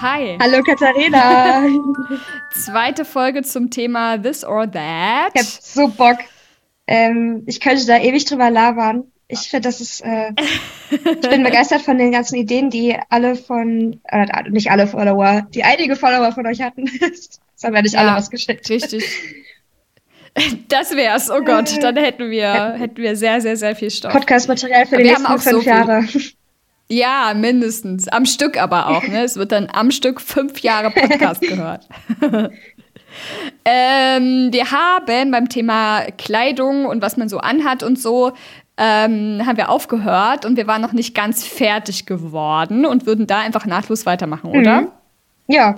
Hi. Hallo Katharina. Zweite Folge zum Thema This or That. Ich hab so Bock. Ähm, ich könnte da ewig drüber labern. Ich finde, das ist, äh, ich bin begeistert von den ganzen Ideen, die alle von, äh, nicht alle Follower, die einige Follower von euch hatten. das haben ja nicht alle was geschickt. Richtig. Das wär's, oh Gott, dann hätten wir, hätten wir sehr, sehr, sehr viel Stoff. Podcast-Material für die nächsten fünf so Jahre. Ja, mindestens. Am Stück aber auch. Ne? Es wird dann am Stück fünf Jahre Podcast gehört. ähm, wir haben beim Thema Kleidung und was man so anhat und so, ähm, haben wir aufgehört und wir waren noch nicht ganz fertig geworden und würden da einfach nahtlos weitermachen, oder? Mhm. Ja.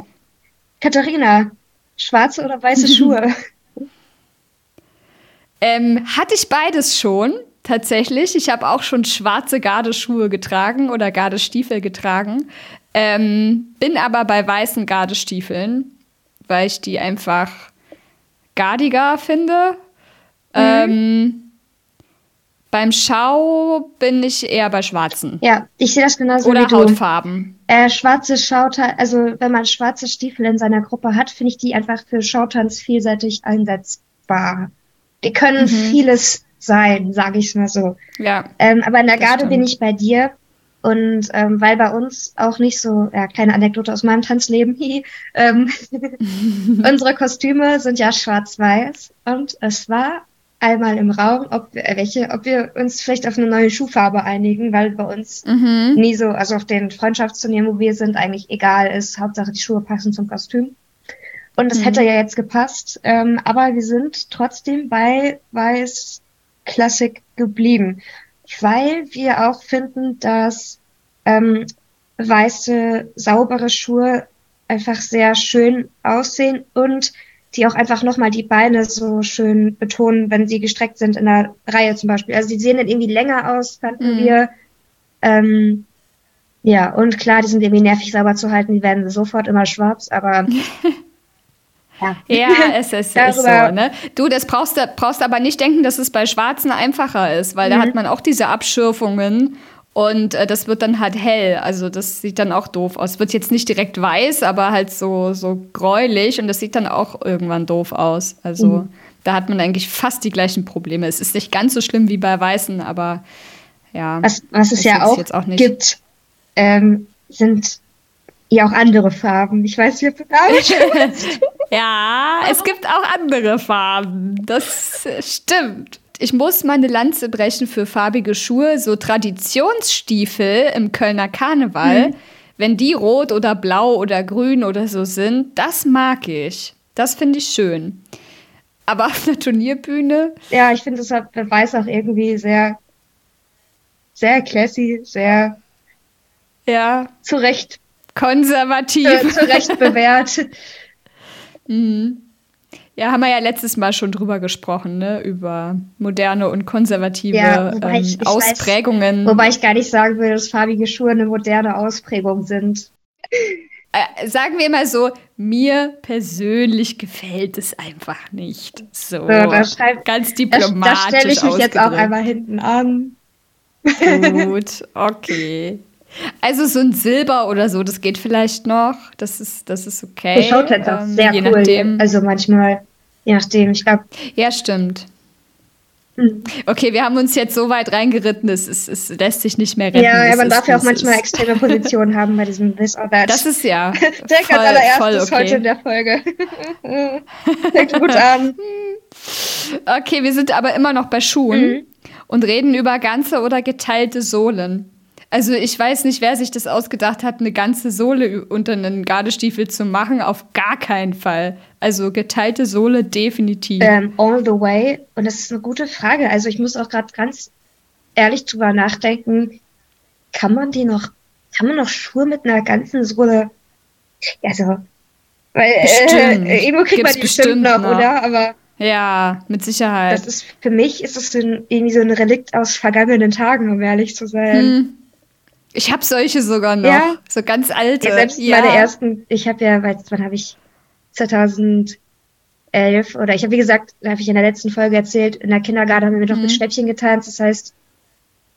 Katharina, schwarze oder weiße Schuhe? ähm, hatte ich beides schon. Tatsächlich. Ich habe auch schon schwarze Gardeschuhe getragen oder Gardestiefel getragen. Ähm, bin aber bei weißen Gardestiefeln, weil ich die einfach gardiger finde. Mhm. Ähm, beim Schau bin ich eher bei schwarzen. Ja, ich sehe das genauso Oder wie du. Hautfarben. Äh, schwarze Schautanz, also wenn man schwarze Stiefel in seiner Gruppe hat, finde ich die einfach für Schautanz vielseitig einsetzbar. Die können mhm. vieles sein, sage ich es mal so. Ja. Ähm, aber in der Garde bin ich bei dir. Und ähm, weil bei uns auch nicht so, ja, kleine Anekdote aus meinem Tanzleben, ähm, unsere Kostüme sind ja schwarz-weiß und es war einmal im Raum, ob wir, äh, welche, ob wir uns vielleicht auf eine neue Schuhfarbe einigen, weil bei uns mhm. nie so, also auf den Freundschaftsturnieren, wo wir sind, eigentlich egal ist. Hauptsache die Schuhe passen zum Kostüm. Und das mhm. hätte ja jetzt gepasst. Ähm, aber wir sind trotzdem bei weiß Classic geblieben, weil wir auch finden, dass ähm, weiße, saubere Schuhe einfach sehr schön aussehen und die auch einfach nochmal die Beine so schön betonen, wenn sie gestreckt sind in der Reihe zum Beispiel. Also die sehen dann irgendwie länger aus, fanden mhm. wir. Ähm, ja, und klar, die sind irgendwie nervig sauber zu halten, die werden sofort immer schwarz, aber Ja, ja es ist, ist, so. Ne? Du, das brauchst brauchst aber nicht denken, dass es bei Schwarzen einfacher ist, weil mhm. da hat man auch diese Abschürfungen und äh, das wird dann halt hell. Also das sieht dann auch doof aus. Wird jetzt nicht direkt weiß, aber halt so, so gräulich und das sieht dann auch irgendwann doof aus. Also mhm. da hat man eigentlich fast die gleichen Probleme. Es ist nicht ganz so schlimm wie bei Weißen, aber ja. Was, was es ja auch, auch gibt, ähm, sind ja auch andere Farben. Ich weiß ob du Ja, es gibt auch andere Farben. Das stimmt. Ich muss meine Lanze brechen für farbige Schuhe, so Traditionsstiefel im Kölner Karneval. Mhm. Wenn die rot oder blau oder grün oder so sind, das mag ich. Das finde ich schön. Aber auf einer Turnierbühne. Ja, ich finde, das hat Weiß auch irgendwie sehr, sehr classy, sehr. Ja. Zu Recht. Konservativ. Zu, zu Recht bewährt. Mhm. Ja, haben wir ja letztes Mal schon drüber gesprochen, ne? Über moderne und konservative ja, ähm, ich, ich Ausprägungen. Weiß, wobei ich gar nicht sagen will, dass farbige Schuhe eine moderne Ausprägung sind. Äh, sagen wir mal so, mir persönlich gefällt es einfach nicht. So, so ganz diplomatisch. Da, da stelle ich mich jetzt auch einmal hinten an. Gut, okay. Also so ein Silber oder so, das geht vielleicht noch. Das ist, das ist okay. Die schaut halt auch ähm, sehr cool. Nachdem. Also manchmal, je nachdem, ich glaube. Ja, stimmt. Hm. Okay, wir haben uns jetzt so weit reingeritten, es, es, es lässt sich nicht mehr retten. Ja, ja man darf ja auch manchmal extreme Positionen haben bei diesem This or That. Das ist ja. Direkt voll, als allererstes okay. heute in der Folge. Fängt gut an. Okay, wir sind aber immer noch bei Schuhen mhm. und reden über ganze oder geteilte Sohlen. Also ich weiß nicht, wer sich das ausgedacht hat, eine ganze Sohle unter einen Gardestiefel zu machen. Auf gar keinen Fall. Also geteilte Sohle definitiv. Ähm, all the way. Und das ist eine gute Frage. Also ich muss auch gerade ganz ehrlich drüber nachdenken. Kann man die noch, kann man noch Schuhe mit einer ganzen Sohle? Also, weil äh, irgendwo kriegt Gibt's man die bestimmt noch, noch, oder? Aber ja, mit Sicherheit. Das ist für mich ist es irgendwie so ein Relikt aus vergangenen Tagen, um ehrlich zu sein. Hm. Ich habe solche sogar noch, ja? so ganz alte. Ja, selbst ja. meine ersten, ich habe ja, wann habe ich 2011 oder ich habe wie gesagt, da habe ich in der letzten Folge erzählt, in der Kindergarten haben wir noch mhm. mit Schnäppchen getanzt. Das heißt,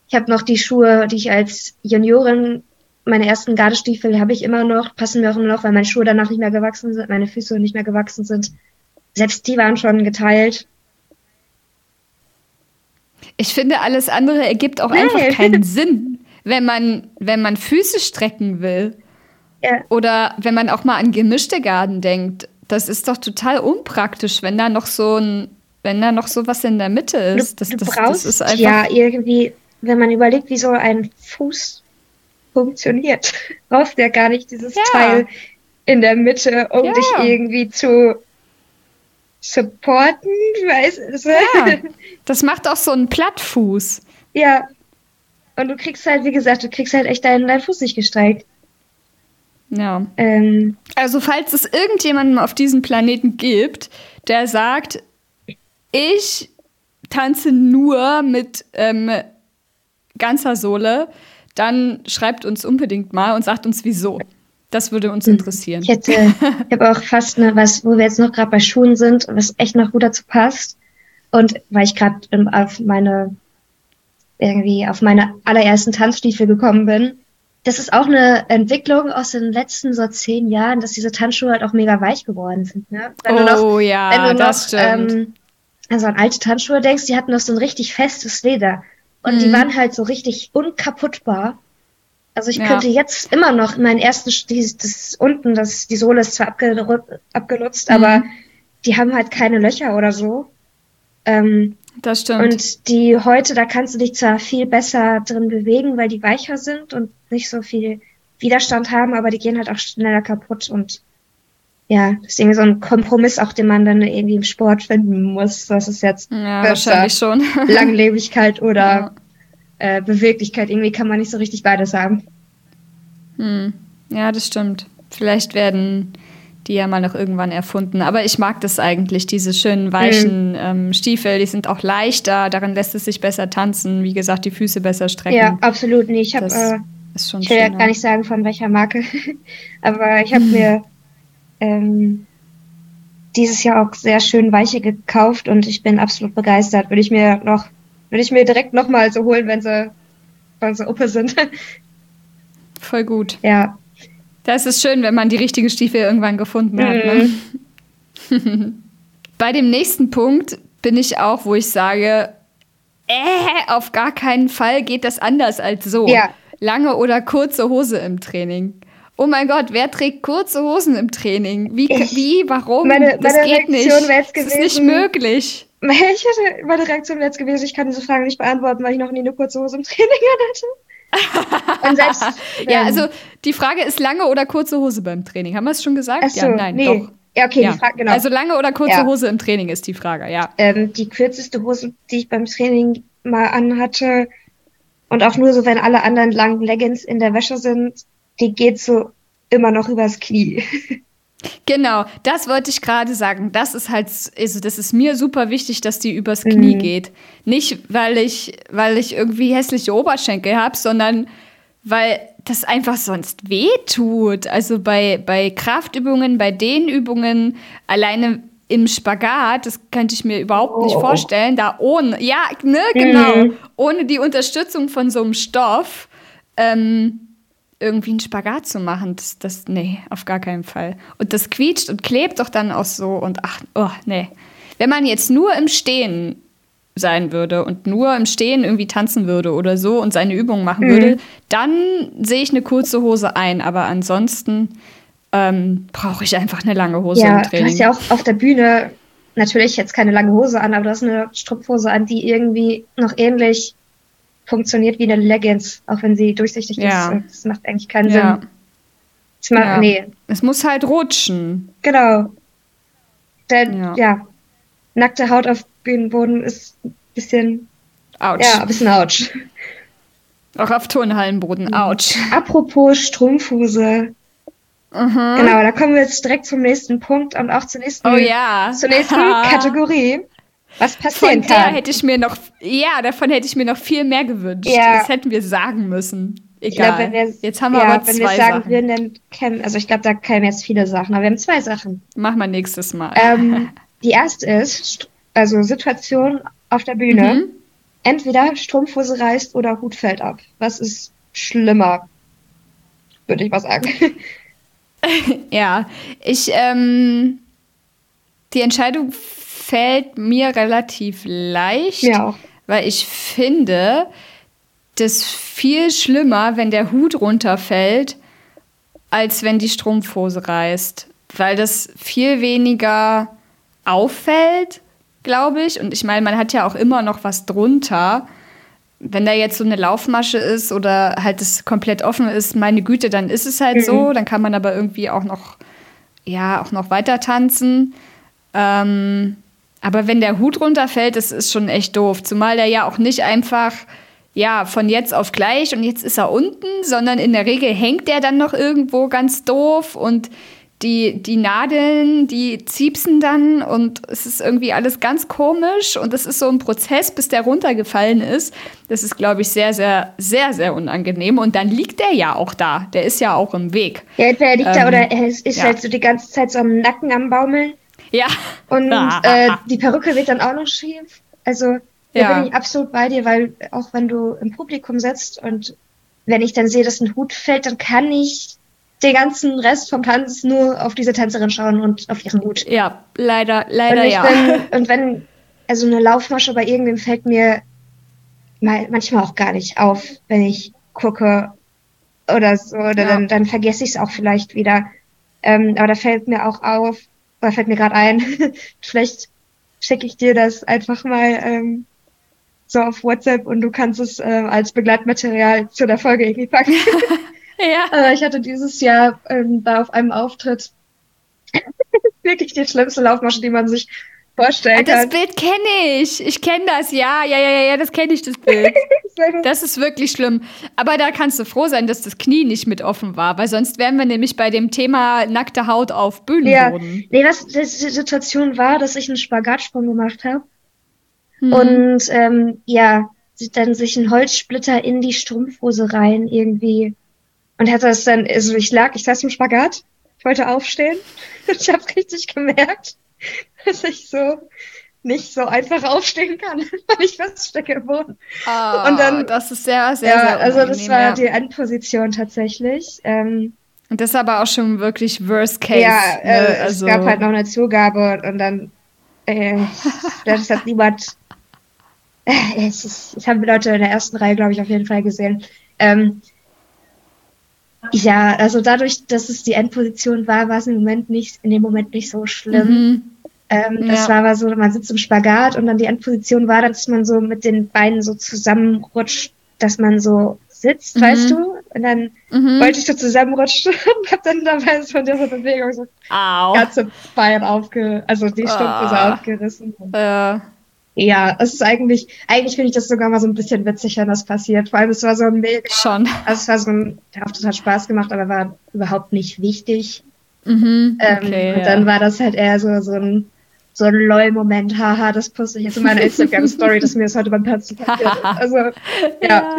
ich habe noch die Schuhe, die ich als Juniorin meine ersten Gardestiefel habe ich immer noch, passen mir auch immer noch, weil meine Schuhe danach nicht mehr gewachsen sind, meine Füße nicht mehr gewachsen sind. Selbst die waren schon geteilt. Ich finde, alles andere ergibt auch nee. einfach keinen Sinn, wenn man, wenn man Füße strecken will. Ja. Oder wenn man auch mal an gemischte Garten denkt. Das ist doch total unpraktisch, wenn da noch so ein, wenn da noch so was in der Mitte ist. Das, du, du das, brauchst das ist einfach ja irgendwie, wenn man überlegt, wie so ein Fuß funktioniert, brauchst ja gar nicht dieses ja. Teil in der Mitte, um ja. dich irgendwie zu supporten, weißt du? Ja, das macht auch so einen Plattfuß. Ja. Und du kriegst halt, wie gesagt, du kriegst halt echt deinen, deinen Fuß nicht gestreckt. Ja. Ähm, also, falls es irgendjemanden auf diesem Planeten gibt, der sagt, ich tanze nur mit ähm, ganzer Sohle, dann schreibt uns unbedingt mal und sagt uns wieso. Das würde uns hm. interessieren. Ich hätte, ich habe auch fast eine, was, wo wir jetzt noch gerade bei Schuhen sind, was echt noch gut dazu passt. Und weil ich gerade auf meine, irgendwie auf meine allerersten Tanzstiefel gekommen bin, das ist auch eine Entwicklung aus den letzten so zehn Jahren, dass diese Tanzschuhe halt auch mega weich geworden sind. Ne? Wenn oh noch, ja, wenn du das noch, stimmt. Ähm, also an alte Tanzschuhe denkst, die hatten noch so ein richtig festes Leder. Und mhm. die waren halt so richtig unkaputtbar. Also ich ja. könnte jetzt immer noch meinen ersten, die, das unten, das, die Sohle ist zwar abge, abgenutzt, mhm. aber die haben halt keine Löcher oder so. Ähm, das stimmt. Und die heute, da kannst du dich zwar viel besser drin bewegen, weil die weicher sind und nicht so viel Widerstand haben, aber die gehen halt auch schneller kaputt und ja, das ist irgendwie so ein Kompromiss auch, den man dann irgendwie im Sport finden muss. Das ist jetzt ja, wahrscheinlich schon. Langlebigkeit oder ja. äh, Beweglichkeit. Irgendwie kann man nicht so richtig beides haben. Hm. Ja, das stimmt. Vielleicht werden die ja mal noch irgendwann erfunden. Aber ich mag das eigentlich, diese schönen weichen mhm. ähm, Stiefel. Die sind auch leichter, darin lässt es sich besser tanzen. Wie gesagt, die Füße besser strecken. Ja, absolut. Nee, ich habe, äh, ich will ja gar nicht sagen, von welcher Marke, aber ich habe mir ähm, dieses Jahr auch sehr schön weiche gekauft und ich bin absolut begeistert. Würde ich mir noch, würde ich mir direkt nochmal so holen, wenn sie, wenn sie Uppe sind. Voll gut. Ja. Das ist schön, wenn man die richtige Stiefel irgendwann gefunden hat. Ne? Mhm. Bei dem nächsten Punkt bin ich auch, wo ich sage, äh, auf gar keinen Fall geht das anders als so. Ja. Lange oder kurze Hose im Training oh mein Gott, wer trägt kurze Hosen im Training? Wie, ich, wie warum? Meine, das meine geht Reaktion nicht. Gewesen, das ist nicht möglich. Ich hätte, meine Reaktion wäre jetzt gewesen, ich kann diese Frage nicht beantworten, weil ich noch nie eine kurze Hose im Training hatte. Und selbst, ja, also die Frage ist lange oder kurze Hose beim Training. Haben wir es schon gesagt? So, ja, nein, nee. doch. Ja, okay, ja. die Frage, genau. Also lange oder kurze ja. Hose im Training ist die Frage, ja. Ähm, die kürzeste Hose, die ich beim Training mal anhatte, und auch nur so, wenn alle anderen langen Leggings in der Wäsche sind, die geht so immer noch übers Knie. Genau, das wollte ich gerade sagen. Das ist halt, also das ist mir super wichtig, dass die übers Knie mhm. geht. Nicht, weil ich, weil ich irgendwie hässliche Oberschenkel habe, sondern weil das einfach sonst weh tut. Also bei, bei Kraftübungen, bei Dehnübungen, alleine im Spagat, das könnte ich mir überhaupt oh. nicht vorstellen, da ohne, ja, ne, genau, mhm. ohne die Unterstützung von so einem Stoff. Ähm, irgendwie einen Spagat zu machen, das, das, nee, auf gar keinen Fall. Und das quietscht und klebt doch dann auch so und ach, oh, nee. Wenn man jetzt nur im Stehen sein würde und nur im Stehen irgendwie tanzen würde oder so und seine Übungen machen mhm. würde, dann sehe ich eine kurze Hose ein. Aber ansonsten ähm, brauche ich einfach eine lange Hose ja, im Training. Du hast ja auch auf der Bühne natürlich jetzt keine lange Hose an, aber du hast eine Strumpfhose an, die irgendwie noch ähnlich funktioniert wie eine Leggings, auch wenn sie durchsichtig ja. ist. Das macht eigentlich keinen ja. Sinn. Es, macht, ja. nee. es muss halt rutschen. Genau. Denn, ja. nackte Haut auf Bühnenboden ist ein bisschen. Ouch. Ja, ein bisschen ouch. Auch auf Turnhallenboden, mhm. ouch. Apropos Strumpfhose. Mhm. Genau, da kommen wir jetzt direkt zum nächsten Punkt und auch zur nächsten, oh, ja. zur nächsten Kategorie was passieren von der kann. hätte ich mir noch, ja, davon hätte ich mir noch viel mehr gewünscht. Ja. Das hätten wir sagen müssen. Egal. Glaub, wir, Jetzt haben wir ja, aber zwei wenn wir sagen Sachen. würden, dann kämen, also ich glaube, da kämen jetzt viele Sachen, aber wir haben zwei Sachen. Machen wir nächstes Mal. Ähm, die erste ist, also Situation auf der Bühne. Mhm. Entweder Strumpfhose reißt oder Hut fällt ab. Was ist schlimmer? würde ich mal sagen. ja, ich, ähm, die Entscheidung fällt mir relativ leicht, ja. weil ich finde, das viel schlimmer, wenn der Hut runterfällt, als wenn die Strumpfhose reißt, weil das viel weniger auffällt, glaube ich. Und ich meine, man hat ja auch immer noch was drunter. Wenn da jetzt so eine Laufmasche ist oder halt es komplett offen ist, meine Güte, dann ist es halt mhm. so. Dann kann man aber irgendwie auch noch, ja, auch noch weiter tanzen. Ähm, aber wenn der Hut runterfällt, das ist schon echt doof. Zumal der ja auch nicht einfach, ja, von jetzt auf gleich und jetzt ist er unten, sondern in der Regel hängt der dann noch irgendwo ganz doof und die, die Nadeln, die ziepsen dann und es ist irgendwie alles ganz komisch und es ist so ein Prozess, bis der runtergefallen ist. Das ist, glaube ich, sehr, sehr, sehr, sehr unangenehm. Und dann liegt der ja auch da. Der ist ja auch im Weg. Ja, entweder liegt ähm, da oder er ist, ist ja. halt so die ganze Zeit so am Nacken am Baumeln. Ja. Und äh, die Perücke wird dann auch noch schief. Also da ja. bin ich absolut bei dir, weil auch wenn du im Publikum sitzt und wenn ich dann sehe, dass ein Hut fällt, dann kann ich den ganzen Rest vom Tanz nur auf diese Tänzerin schauen und auf ihren Hut. Ja, leider, leider ja. Bin, und wenn, also eine Laufmasche bei irgendwem fällt mir mal, manchmal auch gar nicht auf, wenn ich gucke oder so, oder ja. dann, dann vergesse ich es auch vielleicht wieder. Ähm, aber da fällt mir auch auf, oder fällt mir gerade ein, vielleicht schicke ich dir das einfach mal ähm, so auf WhatsApp und du kannst es äh, als Begleitmaterial zu der Folge irgendwie packen. ja. Aber ich hatte dieses Jahr ähm, da auf einem Auftritt wirklich die schlimmste Laufmasche, die man sich vorstellen kann. Das Bild kenne ich. Ich kenne das, ja, ja, ja, ja, das kenne ich, das Bild. das ist wirklich schlimm. Aber da kannst du froh sein, dass das Knie nicht mit offen war, weil sonst wären wir nämlich bei dem Thema nackte Haut auf Bühnenboden. Ja. Nee, was die Situation war, dass ich einen Spagatsprung gemacht habe. Hm. Und ähm, ja, dann sich ein Holzsplitter in die Strumpfhose rein irgendwie. Und hatte das dann, also ich lag, ich saß im Spagat, ich wollte aufstehen. ich habe richtig gemerkt, dass ich so nicht so einfach aufstehen kann, weil ich feststecke im Boden. Oh, und dann, das ist sehr, sehr, ja, sehr also das war ja. die Endposition tatsächlich. Ähm, und das ist aber auch schon wirklich Worst Case. Ja, äh, ne? also, es gab halt noch eine Zugabe und dann äh, das hat niemand. Äh, es ich habe Leute in der ersten Reihe, glaube ich, auf jeden Fall gesehen. Ähm, ja, also dadurch, dass es die Endposition war, war es im Moment nicht, in dem Moment nicht so schlimm. Mhm. Ähm, ja. Das war aber so, man sitzt im Spagat und dann die Endposition war, dass man so mit den Beinen so zusammenrutscht, dass man so sitzt, mhm. weißt du? Und dann mhm. wollte ich so zusammenrutschen und hab dann dabei von dieser Bewegung so Au. ganze Bein aufge, also die Stumpfhose oh. aufgerissen. Äh. Ja, es ist eigentlich, eigentlich finde ich das sogar mal so ein bisschen witzig, wenn das passiert. Vor allem, es war so ein mega. Schon. Also es war so ein, der Auftritt hat Spaß gemacht, aber war überhaupt nicht wichtig. Mhm, okay, ähm, und dann war das halt eher so, so ein, so ein LOL-Moment, haha, das poste ich jetzt in meiner Instagram-Story, dass mir das heute beim Tanzen passiert. Also, ja. ja.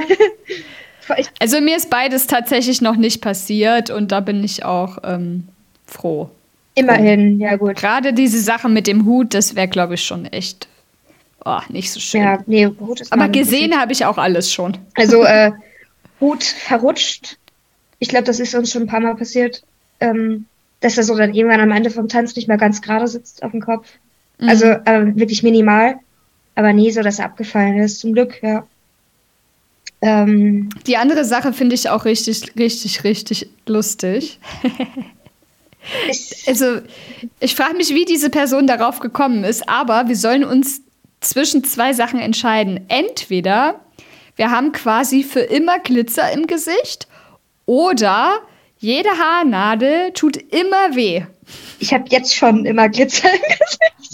Also mir ist beides tatsächlich noch nicht passiert und da bin ich auch ähm, froh. Immerhin, ja gut. Gerade diese Sache mit dem Hut, das wäre, glaube ich, schon echt oh, nicht so schön. Ja, nee, Hut ist Aber gesehen habe ich auch alles schon. Also äh, Hut verrutscht. Ich glaube, das ist uns schon ein paar Mal passiert, ähm, dass er so dann irgendwann am Ende vom Tanz nicht mehr ganz gerade sitzt auf dem Kopf. Mhm. Also äh, wirklich minimal, aber nie so, dass er abgefallen ist. Zum Glück, ja. Ähm, Die andere Sache finde ich auch richtig, richtig, richtig lustig. also, ich frage mich, wie diese Person darauf gekommen ist, aber wir sollen uns zwischen zwei Sachen entscheiden. Entweder wir haben quasi für immer Glitzer im Gesicht oder jede Haarnadel tut immer weh. Ich habe jetzt schon immer Glitzer im Gesicht.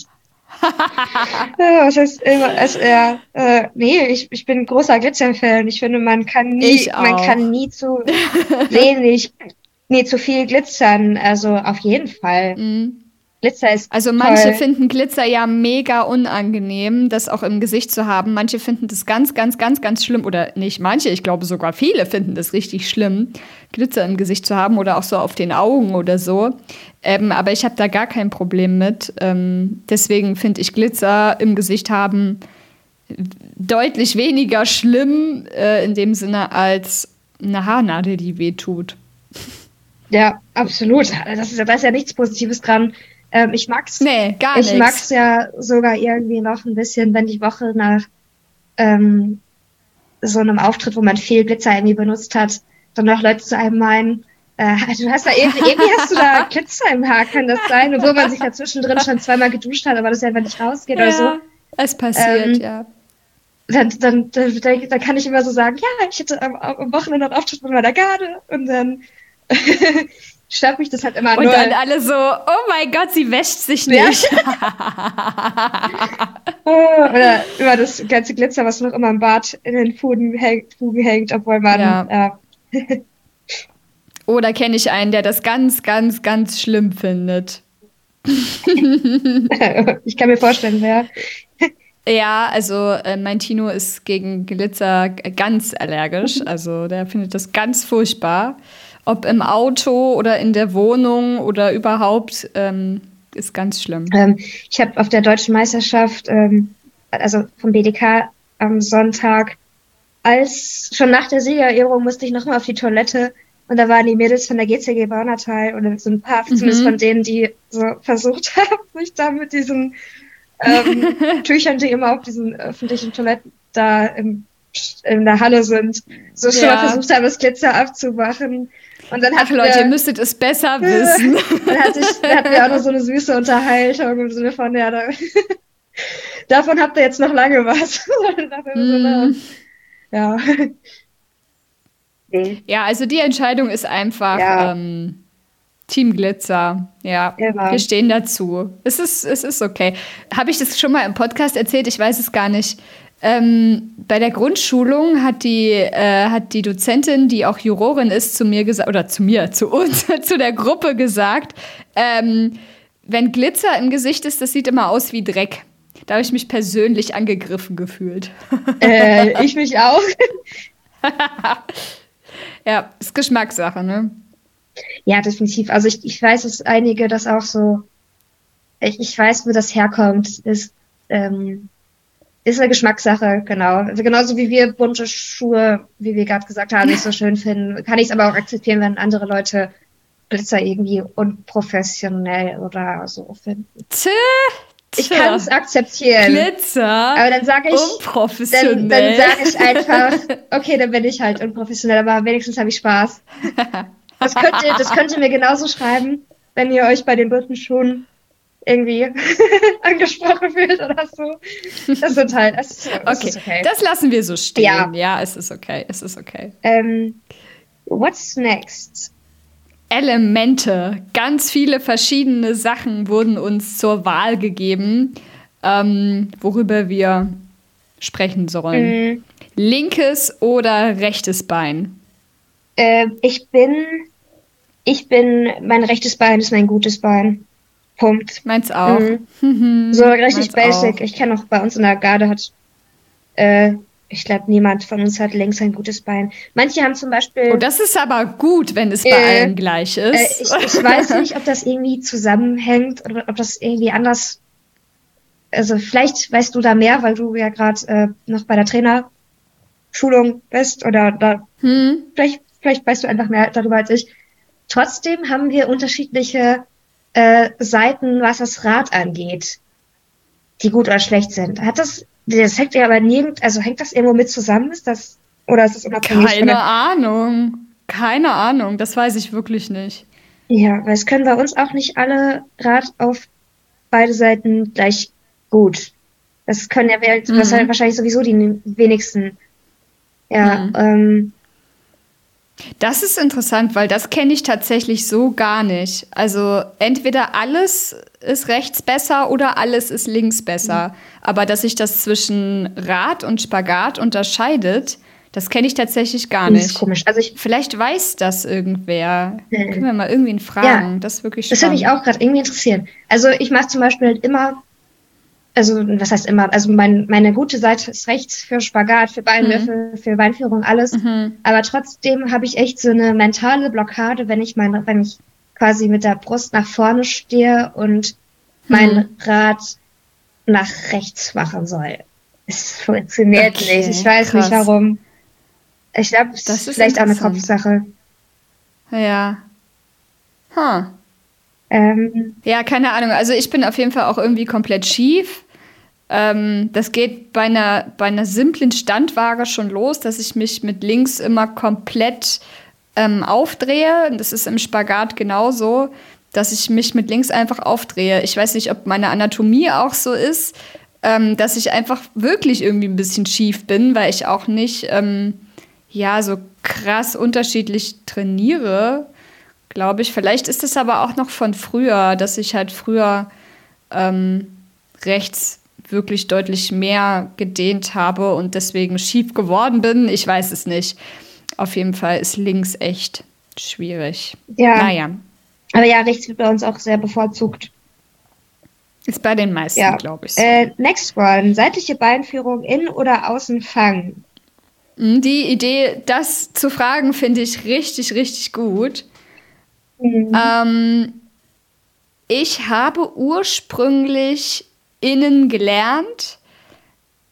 Was heißt immer, also, ja, äh, nee, ich, ich bin großer Glitzerfan. Ich finde, man kann nie, man kann nie zu wenig, nie zu viel glitzern. Also auf jeden Fall. Mhm. Glitzer ist Also manche toll. finden Glitzer ja mega unangenehm, das auch im Gesicht zu haben. Manche finden das ganz, ganz, ganz, ganz schlimm. Oder nicht manche, ich glaube sogar viele finden das richtig schlimm, Glitzer im Gesicht zu haben oder auch so auf den Augen oder so. Ähm, aber ich habe da gar kein Problem mit. Ähm, deswegen finde ich Glitzer im Gesicht haben deutlich weniger schlimm äh, in dem Sinne als eine Haarnadel, die weh tut. Ja, absolut. Das ist, da ist ja nichts Positives dran. Ähm, ich mag's. Nee, gar Ich mag's ja sogar irgendwie noch ein bisschen, wenn die Woche nach ähm, so einem Auftritt, wo man viel Glitzer irgendwie benutzt hat, dann noch Leute zu einem meinen, äh, du hast da irgendwie, irgendwie hast du da Glitzer im Haar, kann das sein? Obwohl man sich da zwischendrin schon zweimal geduscht hat, aber das einfach nicht rausgeht ja, oder so. Es passiert, ähm, ja. Dann, dann, dann, dann, kann ich immer so sagen, ja, ich hatte am, am Wochenende einen Auftritt mit meiner Garde und dann stört mich das halt immer Und dann alle so, oh mein Gott, sie wäscht sich nicht. Oder über das ganze Glitzer, was noch immer im Bad in den Fugen hängt, Fugen hängt obwohl man, ja. ja. Oder kenne ich einen, der das ganz, ganz, ganz schlimm findet? ich kann mir vorstellen, wer. Ja, also äh, mein Tino ist gegen Glitzer ganz allergisch. Also der findet das ganz furchtbar. Ob im Auto oder in der Wohnung oder überhaupt, ähm, ist ganz schlimm. Ähm, ich habe auf der deutschen Meisterschaft, ähm, also vom BDK am Sonntag, als schon nach der Siegerehrung musste ich nochmal auf die Toilette und da waren die Mädels von der GCG Baunatal oder so ein paar, mhm. zumindest von denen, die so versucht haben, sich da mit diesen ähm, Tüchern, die immer auf diesen öffentlichen Toiletten da im, in der Halle sind, so schon ja. mal versucht haben, das Glitzer abzumachen. Und dann Ach Leute, wir, ihr müsstet es besser wissen. dann, hatte ich, dann hatten wir auch noch so eine süße Unterhaltung im Sinne von, ja, da, davon habt ihr jetzt noch lange was. mm. ja. Ja, also die Entscheidung ist einfach ja. ähm, Team Glitzer. Ja, Immer. wir stehen dazu. Es ist, es ist okay. Habe ich das schon mal im Podcast erzählt? Ich weiß es gar nicht. Ähm, bei der Grundschulung hat die, äh, hat die Dozentin, die auch Jurorin ist, zu mir gesagt, oder zu mir, zu uns, zu der Gruppe gesagt, ähm, wenn Glitzer im Gesicht ist, das sieht immer aus wie Dreck. Da habe ich mich persönlich angegriffen gefühlt. Äh, ich mich auch. ja, ist Geschmackssache, ne? Ja, definitiv. Also ich, ich weiß, dass einige das auch so, ich, ich weiß, wo das herkommt, ist, ähm, ist eine Geschmackssache, genau. Also genauso wie wir bunte Schuhe, wie wir gerade gesagt haben, nicht so schön finden, kann ich es aber auch akzeptieren, wenn andere Leute Glitzer irgendwie unprofessionell oder so finden. Tö, ich kann es akzeptieren. Glitzer. Aber dann sage ich. Unprofessionell. Dann, dann sage ich einfach, okay, dann bin ich halt unprofessionell, aber wenigstens habe ich Spaß. Das könnt, ihr, das könnt ihr mir genauso schreiben, wenn ihr euch bei den bunten Schuhen irgendwie angesprochen fühlt oder so. Das sind halt, es ist, okay. Ist okay. Das lassen wir so stehen. Ja, ja es ist okay. Es ist okay. Ähm, what's next? Elemente. Ganz viele verschiedene Sachen wurden uns zur Wahl gegeben, ähm, worüber wir sprechen sollen. Mhm. Linkes oder rechtes Bein? Äh, ich bin, ich bin, mein rechtes Bein ist mein gutes Bein. Punkt. Meins auch. Mhm. so richtig Meins basic. Auch. Ich kenne auch bei uns in der Garde hat, äh, ich glaube, niemand von uns hat links ein gutes Bein. Manche haben zum Beispiel. Oh, das ist aber gut, wenn es bei äh, allen gleich ist. Äh, ich, ich weiß nicht, ob das irgendwie zusammenhängt oder ob das irgendwie anders. Also vielleicht weißt du da mehr, weil du ja gerade äh, noch bei der Trainerschulung bist oder da. Hm. Vielleicht, vielleicht weißt du einfach mehr darüber als ich. Trotzdem haben wir unterschiedliche äh, Seiten, was das Rad angeht, die gut oder schlecht sind. Hat das, das hängt ja aber nirgend, also hängt das irgendwo mit zusammen? Ist das, oder ist das unabhängig? Keine Ahnung. Keine Ahnung. Das weiß ich wirklich nicht. Ja, weil es können bei uns auch nicht alle Rad auf beide Seiten gleich gut. Das können ja mhm. wahrscheinlich sowieso die wenigsten. Ja, mhm. ähm, das ist interessant, weil das kenne ich tatsächlich so gar nicht. Also entweder alles ist rechts besser oder alles ist links besser. Mhm. Aber dass sich das zwischen Rad und Spagat unterscheidet, das kenne ich tatsächlich gar nicht. Das ist komisch. Also ich, Vielleicht weiß das irgendwer. Mhm. Können wir mal irgendwen fragen. Ja, das ist wirklich spannend. Das würde mich auch gerade irgendwie interessieren. Also ich mache zum Beispiel halt immer also was heißt immer, also mein, meine gute Seite ist rechts für Spagat, für Beinwürfel, mhm. für Beinführung, alles. Mhm. Aber trotzdem habe ich echt so eine mentale Blockade, wenn ich mein, wenn ich quasi mit der Brust nach vorne stehe und mein mhm. Rad nach rechts machen soll. Es funktioniert okay, nicht. Ich weiß krass. nicht warum. Ich glaube, es ist vielleicht auch eine Kopfsache. Ja. Huh. Ähm, ja, keine Ahnung. Also ich bin auf jeden Fall auch irgendwie komplett schief. Ähm, das geht bei einer, bei einer simplen Standwaage schon los, dass ich mich mit links immer komplett ähm, aufdrehe. Das ist im Spagat genauso, dass ich mich mit links einfach aufdrehe. Ich weiß nicht, ob meine Anatomie auch so ist, ähm, dass ich einfach wirklich irgendwie ein bisschen schief bin, weil ich auch nicht ähm, ja so krass unterschiedlich trainiere, glaube ich. Vielleicht ist es aber auch noch von früher, dass ich halt früher ähm, rechts wirklich deutlich mehr gedehnt habe und deswegen schief geworden bin. Ich weiß es nicht. Auf jeden Fall ist links echt schwierig. Ja. Naja. Aber ja, rechts wird bei uns auch sehr bevorzugt. Ist bei den meisten, ja. glaube ich. So. Äh, next one. Seitliche Beinführung in oder außen fangen. Hm, die Idee, das zu fragen, finde ich richtig, richtig gut. Mhm. Ähm, ich habe ursprünglich innen gelernt,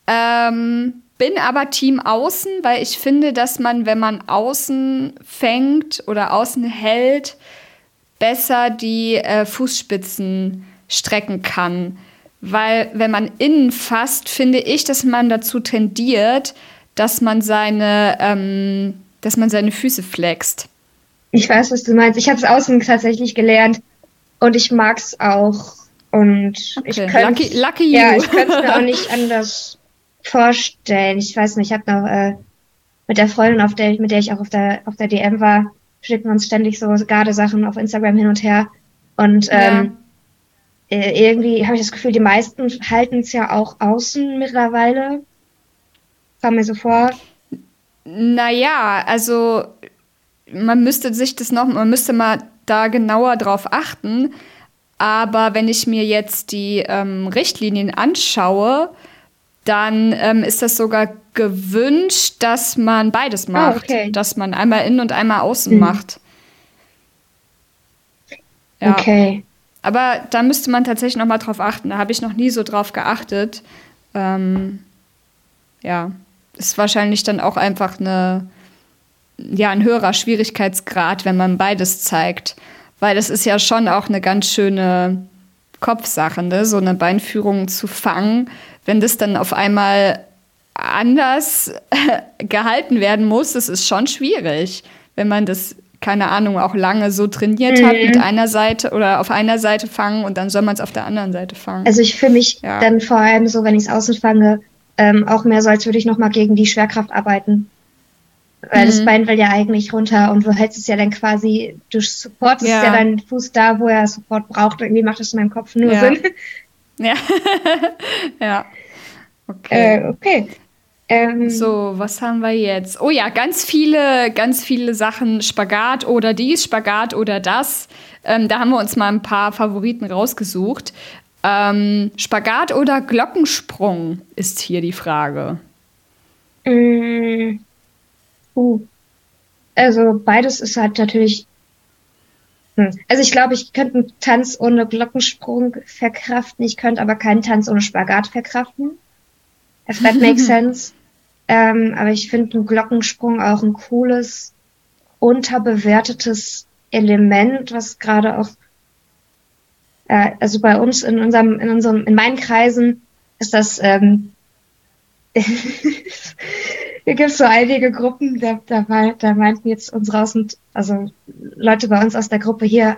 ähm, bin aber Team Außen, weil ich finde, dass man, wenn man außen fängt oder außen hält, besser die äh, Fußspitzen strecken kann. Weil wenn man innen fasst, finde ich, dass man dazu tendiert, dass man seine, ähm, dass man seine Füße flext. Ich weiß, was du meinst. Ich habe es außen tatsächlich gelernt und ich mag es auch. Und okay. ich könnte lucky, lucky ja, ich könnte es mir auch nicht anders vorstellen. Ich weiß nicht, ich habe noch äh, mit der Freundin, auf der, mit der ich auch auf der, auf der DM war, schicken wir uns ständig so Garde-Sachen auf Instagram hin und her. Und ähm, ja. äh, irgendwie habe ich das Gefühl, die meisten halten es ja auch außen mittlerweile. Kam mir so vor. Naja, also man müsste sich das noch, man müsste mal da genauer drauf achten. Aber wenn ich mir jetzt die ähm, Richtlinien anschaue, dann ähm, ist das sogar gewünscht, dass man beides ah, macht. Oh, okay. Dass man einmal innen und einmal außen hm. macht. Ja. Okay. Aber da müsste man tatsächlich noch mal drauf achten. Da habe ich noch nie so drauf geachtet. Ähm, ja, ist wahrscheinlich dann auch einfach eine, ja, ein höherer Schwierigkeitsgrad, wenn man beides zeigt. Weil das ist ja schon auch eine ganz schöne Kopfsache, ne? so eine Beinführung zu fangen wenn das dann auf einmal anders gehalten werden muss, das ist schon schwierig, wenn man das keine Ahnung, auch lange so trainiert mhm. hat, mit mhm. einer Seite oder auf einer Seite fangen und dann soll man es auf der anderen Seite fangen. Also ich fühle mich ja. dann vor allem so, wenn ich es außen fange, ähm, auch mehr so, als würde ich nochmal gegen die Schwerkraft arbeiten. Weil mhm. das Bein will ja eigentlich runter und du hältst es ja dann quasi, du supportest ja, ja deinen Fuß da, wo er Support braucht. Irgendwie macht das in meinem Kopf nur ja. Sinn. Ja. ja. Okay. Äh, okay. Ähm, so, was haben wir jetzt? Oh ja, ganz viele, ganz viele Sachen. Spagat oder dies, Spagat oder das. Ähm, da haben wir uns mal ein paar Favoriten rausgesucht. Ähm, Spagat oder Glockensprung ist hier die Frage. Mm, uh. Also beides ist halt natürlich hm. Also ich glaube, ich könnte einen Tanz ohne Glockensprung verkraften, ich könnte aber keinen Tanz ohne Spagat verkraften. If that makes sense. Ähm, aber ich finde einen Glockensprung auch ein cooles, unterbewertetes Element, was gerade auch, äh, also bei uns in unserem, in unserem, in meinen Kreisen ist das ähm, hier gibt es so einige Gruppen, da, da, da meinten jetzt unsere Außen, also Leute bei uns aus der Gruppe hier,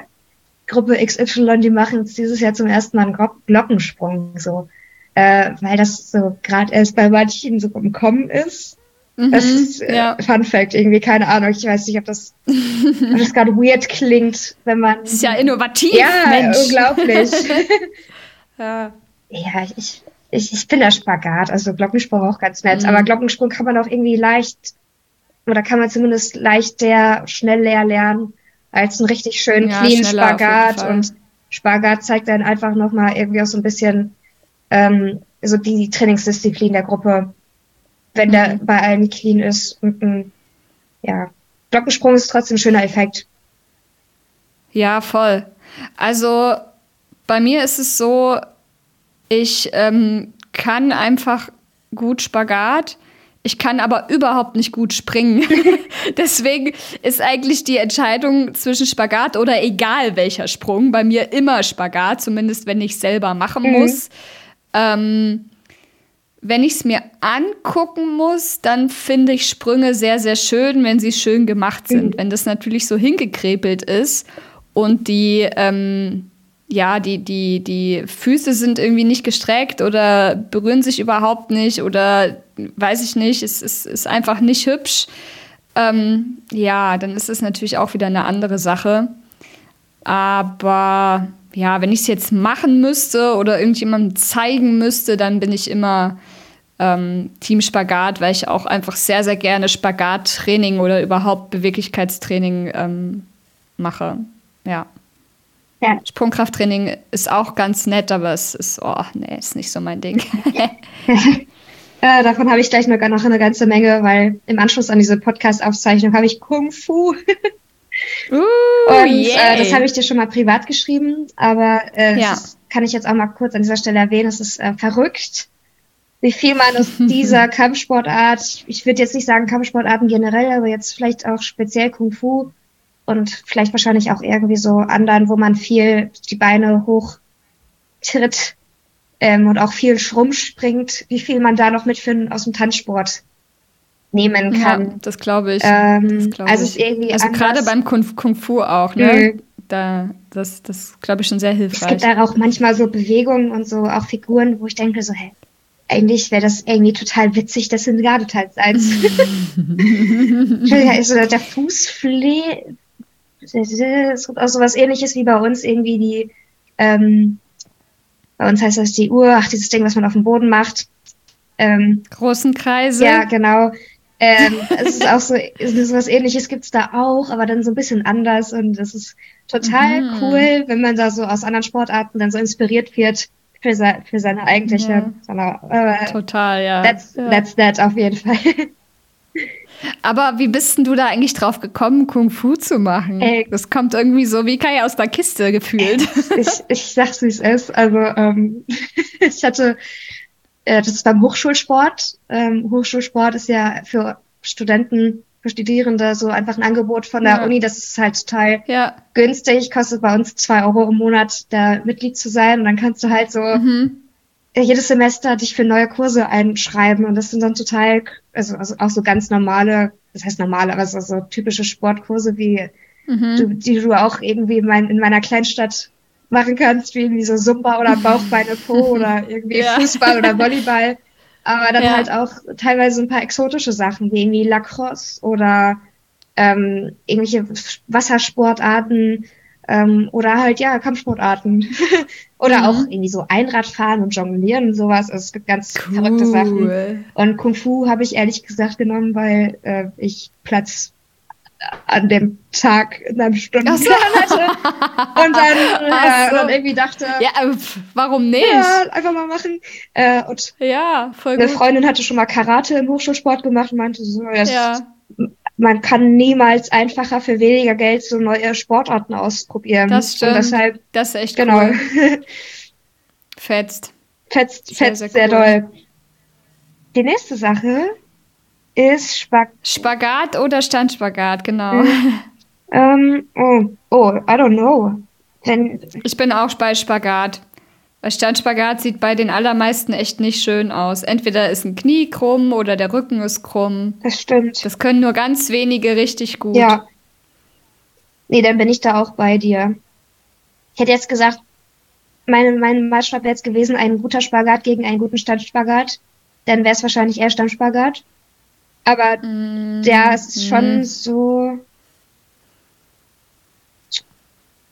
Gruppe XY, die machen jetzt dieses Jahr zum ersten Mal einen Glockensprung, so, äh, weil das so gerade erst bei manchen so im Kommen ist. Mhm, das ist äh, ja. Fun Fact irgendwie, keine Ahnung. Ich weiß nicht, ob das, ob das gerade weird klingt, wenn man. Das ist ja innovativ. Ja, Mensch. unglaublich. ja. ja, ich, ich, ich bin der Spagat, also Glockensprung auch ganz nett, mhm. aber Glockensprung kann man auch irgendwie leicht, oder kann man zumindest leicht sehr schnell leer lernen, als einen richtig schönen ja, clean Spagat und Spagat zeigt dann einfach nochmal irgendwie auch so ein bisschen ähm, so die Trainingsdisziplin der Gruppe, wenn mhm. der bei allen clean ist und ein, ja, Glockensprung ist trotzdem ein schöner Effekt. Ja, voll. Also bei mir ist es so, ich ähm, kann einfach gut Spagat. Ich kann aber überhaupt nicht gut springen. Deswegen ist eigentlich die Entscheidung zwischen Spagat oder egal welcher Sprung bei mir immer Spagat, zumindest wenn ich selber machen mhm. muss. Ähm, wenn ich es mir angucken muss, dann finde ich Sprünge sehr, sehr schön, wenn sie schön gemacht sind. Mhm. Wenn das natürlich so hingekrepelt ist und die, ähm, ja, die, die, die Füße sind irgendwie nicht gestreckt oder berühren sich überhaupt nicht oder weiß ich nicht, es, es ist einfach nicht hübsch. Ähm, ja, dann ist es natürlich auch wieder eine andere Sache. Aber ja, wenn ich es jetzt machen müsste oder irgendjemandem zeigen müsste, dann bin ich immer ähm, Team Spagat, weil ich auch einfach sehr, sehr gerne Spagattraining oder überhaupt Beweglichkeitstraining ähm, mache. Ja. Ja. Sprungkrafttraining ist auch ganz nett, aber es ist, oh, nee, ist nicht so mein Ding. Äh, davon habe ich gleich noch, noch eine ganze Menge, weil im Anschluss an diese Podcast-Aufzeichnung habe ich Kung Fu. uh, und äh, das habe ich dir schon mal privat geschrieben, aber äh, ja. das kann ich jetzt auch mal kurz an dieser Stelle erwähnen. Es ist äh, verrückt, wie viel man aus dieser Kampfsportart, ich würde jetzt nicht sagen Kampfsportarten generell, aber jetzt vielleicht auch speziell Kung Fu und vielleicht wahrscheinlich auch irgendwie so anderen, wo man viel die Beine hoch tritt ähm, und auch viel Schrumm springt, wie viel man da noch mit für aus dem Tanzsport nehmen kann. Ja, das glaube ich. Ähm, glaub also, ich. irgendwie also gerade beim Kung, Kung, Fu auch, ne? Mhm. Da, das, das glaube ich schon sehr hilfreich. Es gibt da auch manchmal so Bewegungen und so auch Figuren, wo ich denke so, hey, eigentlich wäre das irgendwie total witzig, das in Gardeteils einzuführen. ja, also der Fußflee, es gibt auch so was ähnliches wie bei uns irgendwie die, ähm, bei uns heißt das die Uhr, ach, dieses Ding, was man auf dem Boden macht. Ähm, Großen Kreise. Ja, genau. Ähm, es ist auch so, so was ähnliches gibt's da auch, aber dann so ein bisschen anders und es ist total mhm. cool, wenn man da so aus anderen Sportarten dann so inspiriert wird für, se für seine eigentliche. Ja. Seine, äh, total, ja. That's, ja. that's that auf jeden Fall. Aber wie bist denn du da eigentlich drauf gekommen, Kung Fu zu machen? Ey, das kommt irgendwie so wie Kai aus der Kiste gefühlt. Ich, ich sag's, wie es ist. Also, ähm, ich hatte äh, das ist beim Hochschulsport. Ähm, Hochschulsport ist ja für Studenten, für Studierende so einfach ein Angebot von der ja. Uni. Das ist halt total ja. günstig. Kostet bei uns zwei Euro im Monat, da Mitglied zu sein. Und dann kannst du halt so mhm. Jedes Semester dich für neue Kurse einschreiben. Und das sind dann total, also, also auch so ganz normale, das heißt normale, aber so, so typische Sportkurse wie mhm. du, die du auch irgendwie in, mein, in meiner Kleinstadt machen kannst, wie irgendwie so Zumba oder Bauchbeine Po oder irgendwie ja. Fußball oder Volleyball. Aber dann ja. halt auch teilweise ein paar exotische Sachen, wie irgendwie Lacrosse oder ähm, irgendwelche Wassersportarten ähm, oder halt ja Kampfsportarten oder mhm. auch irgendwie so Einradfahren und Jonglieren und sowas. Also es gibt ganz cool. verrückte Sachen. Und Kung Fu habe ich ehrlich gesagt genommen, weil äh, ich Platz an dem Tag in einem Stundenplan so. hatte und dann, äh, so. dann irgendwie dachte, ja, warum nicht? Ja, einfach mal machen. Äh, und ja, voll eine gut. Freundin hatte schon mal Karate im Hochschulsport gemacht und meinte so, das, ja. Man kann niemals einfacher für weniger Geld so neue Sportarten ausprobieren. Das stimmt. Und deshalb, das ist echt genau. Cool. Fetzt. Fetzt, fetzt sehr, sehr, sehr cool. doll. Die nächste Sache ist Spag Spagat oder Standspagat, genau. Mhm. Ähm, oh, oh, I don't know. Wenn ich bin auch bei Spagat. Weil Standspagat sieht bei den allermeisten echt nicht schön aus. Entweder ist ein Knie krumm oder der Rücken ist krumm. Das stimmt. Das können nur ganz wenige richtig gut. Ja. Nee, dann bin ich da auch bei dir. Ich hätte jetzt gesagt, mein, mein Maßstab wäre jetzt gewesen, ein guter Spagat gegen einen guten Standspagat. Dann wäre es wahrscheinlich eher Standspagat. Aber mm, der ist schon mm. so.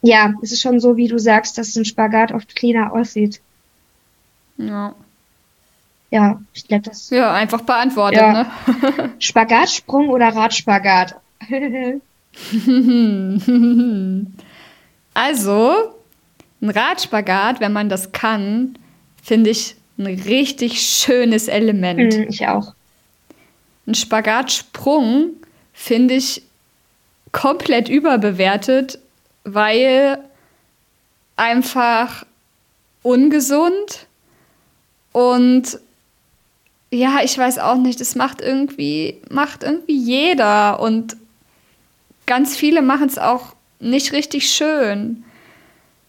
Ja, es ist schon so, wie du sagst, dass ein Spagat oft cleaner aussieht. Ja. Ja, ich glaube, das. Ja, einfach beantwortet, ja. ne? Spagatsprung oder Radspagat? also, ein Radspagat, wenn man das kann, finde ich ein richtig schönes Element. Mm, ich auch ein Spagatsprung finde ich komplett überbewertet, weil einfach ungesund und ja, ich weiß auch nicht, das macht irgendwie, macht irgendwie jeder und ganz viele machen es auch nicht richtig schön.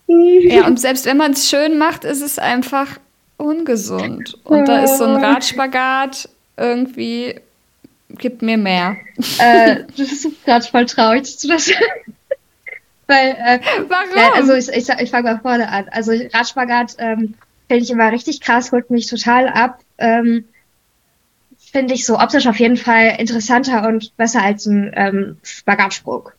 ja, und selbst wenn man es schön macht, ist es einfach ungesund. Und da ist so ein Radspagat irgendwie, gibt mir mehr. Äh, das ist gerade voll traurig, dass du das. Weil, äh, Warum? Ja, also ich, ich, ich fange mal vorne an. Also Radspagat ähm, finde ich immer richtig krass, holt mich total ab. Ähm, finde ich so optisch auf jeden Fall interessanter und besser als ein ähm, Spagatsprung.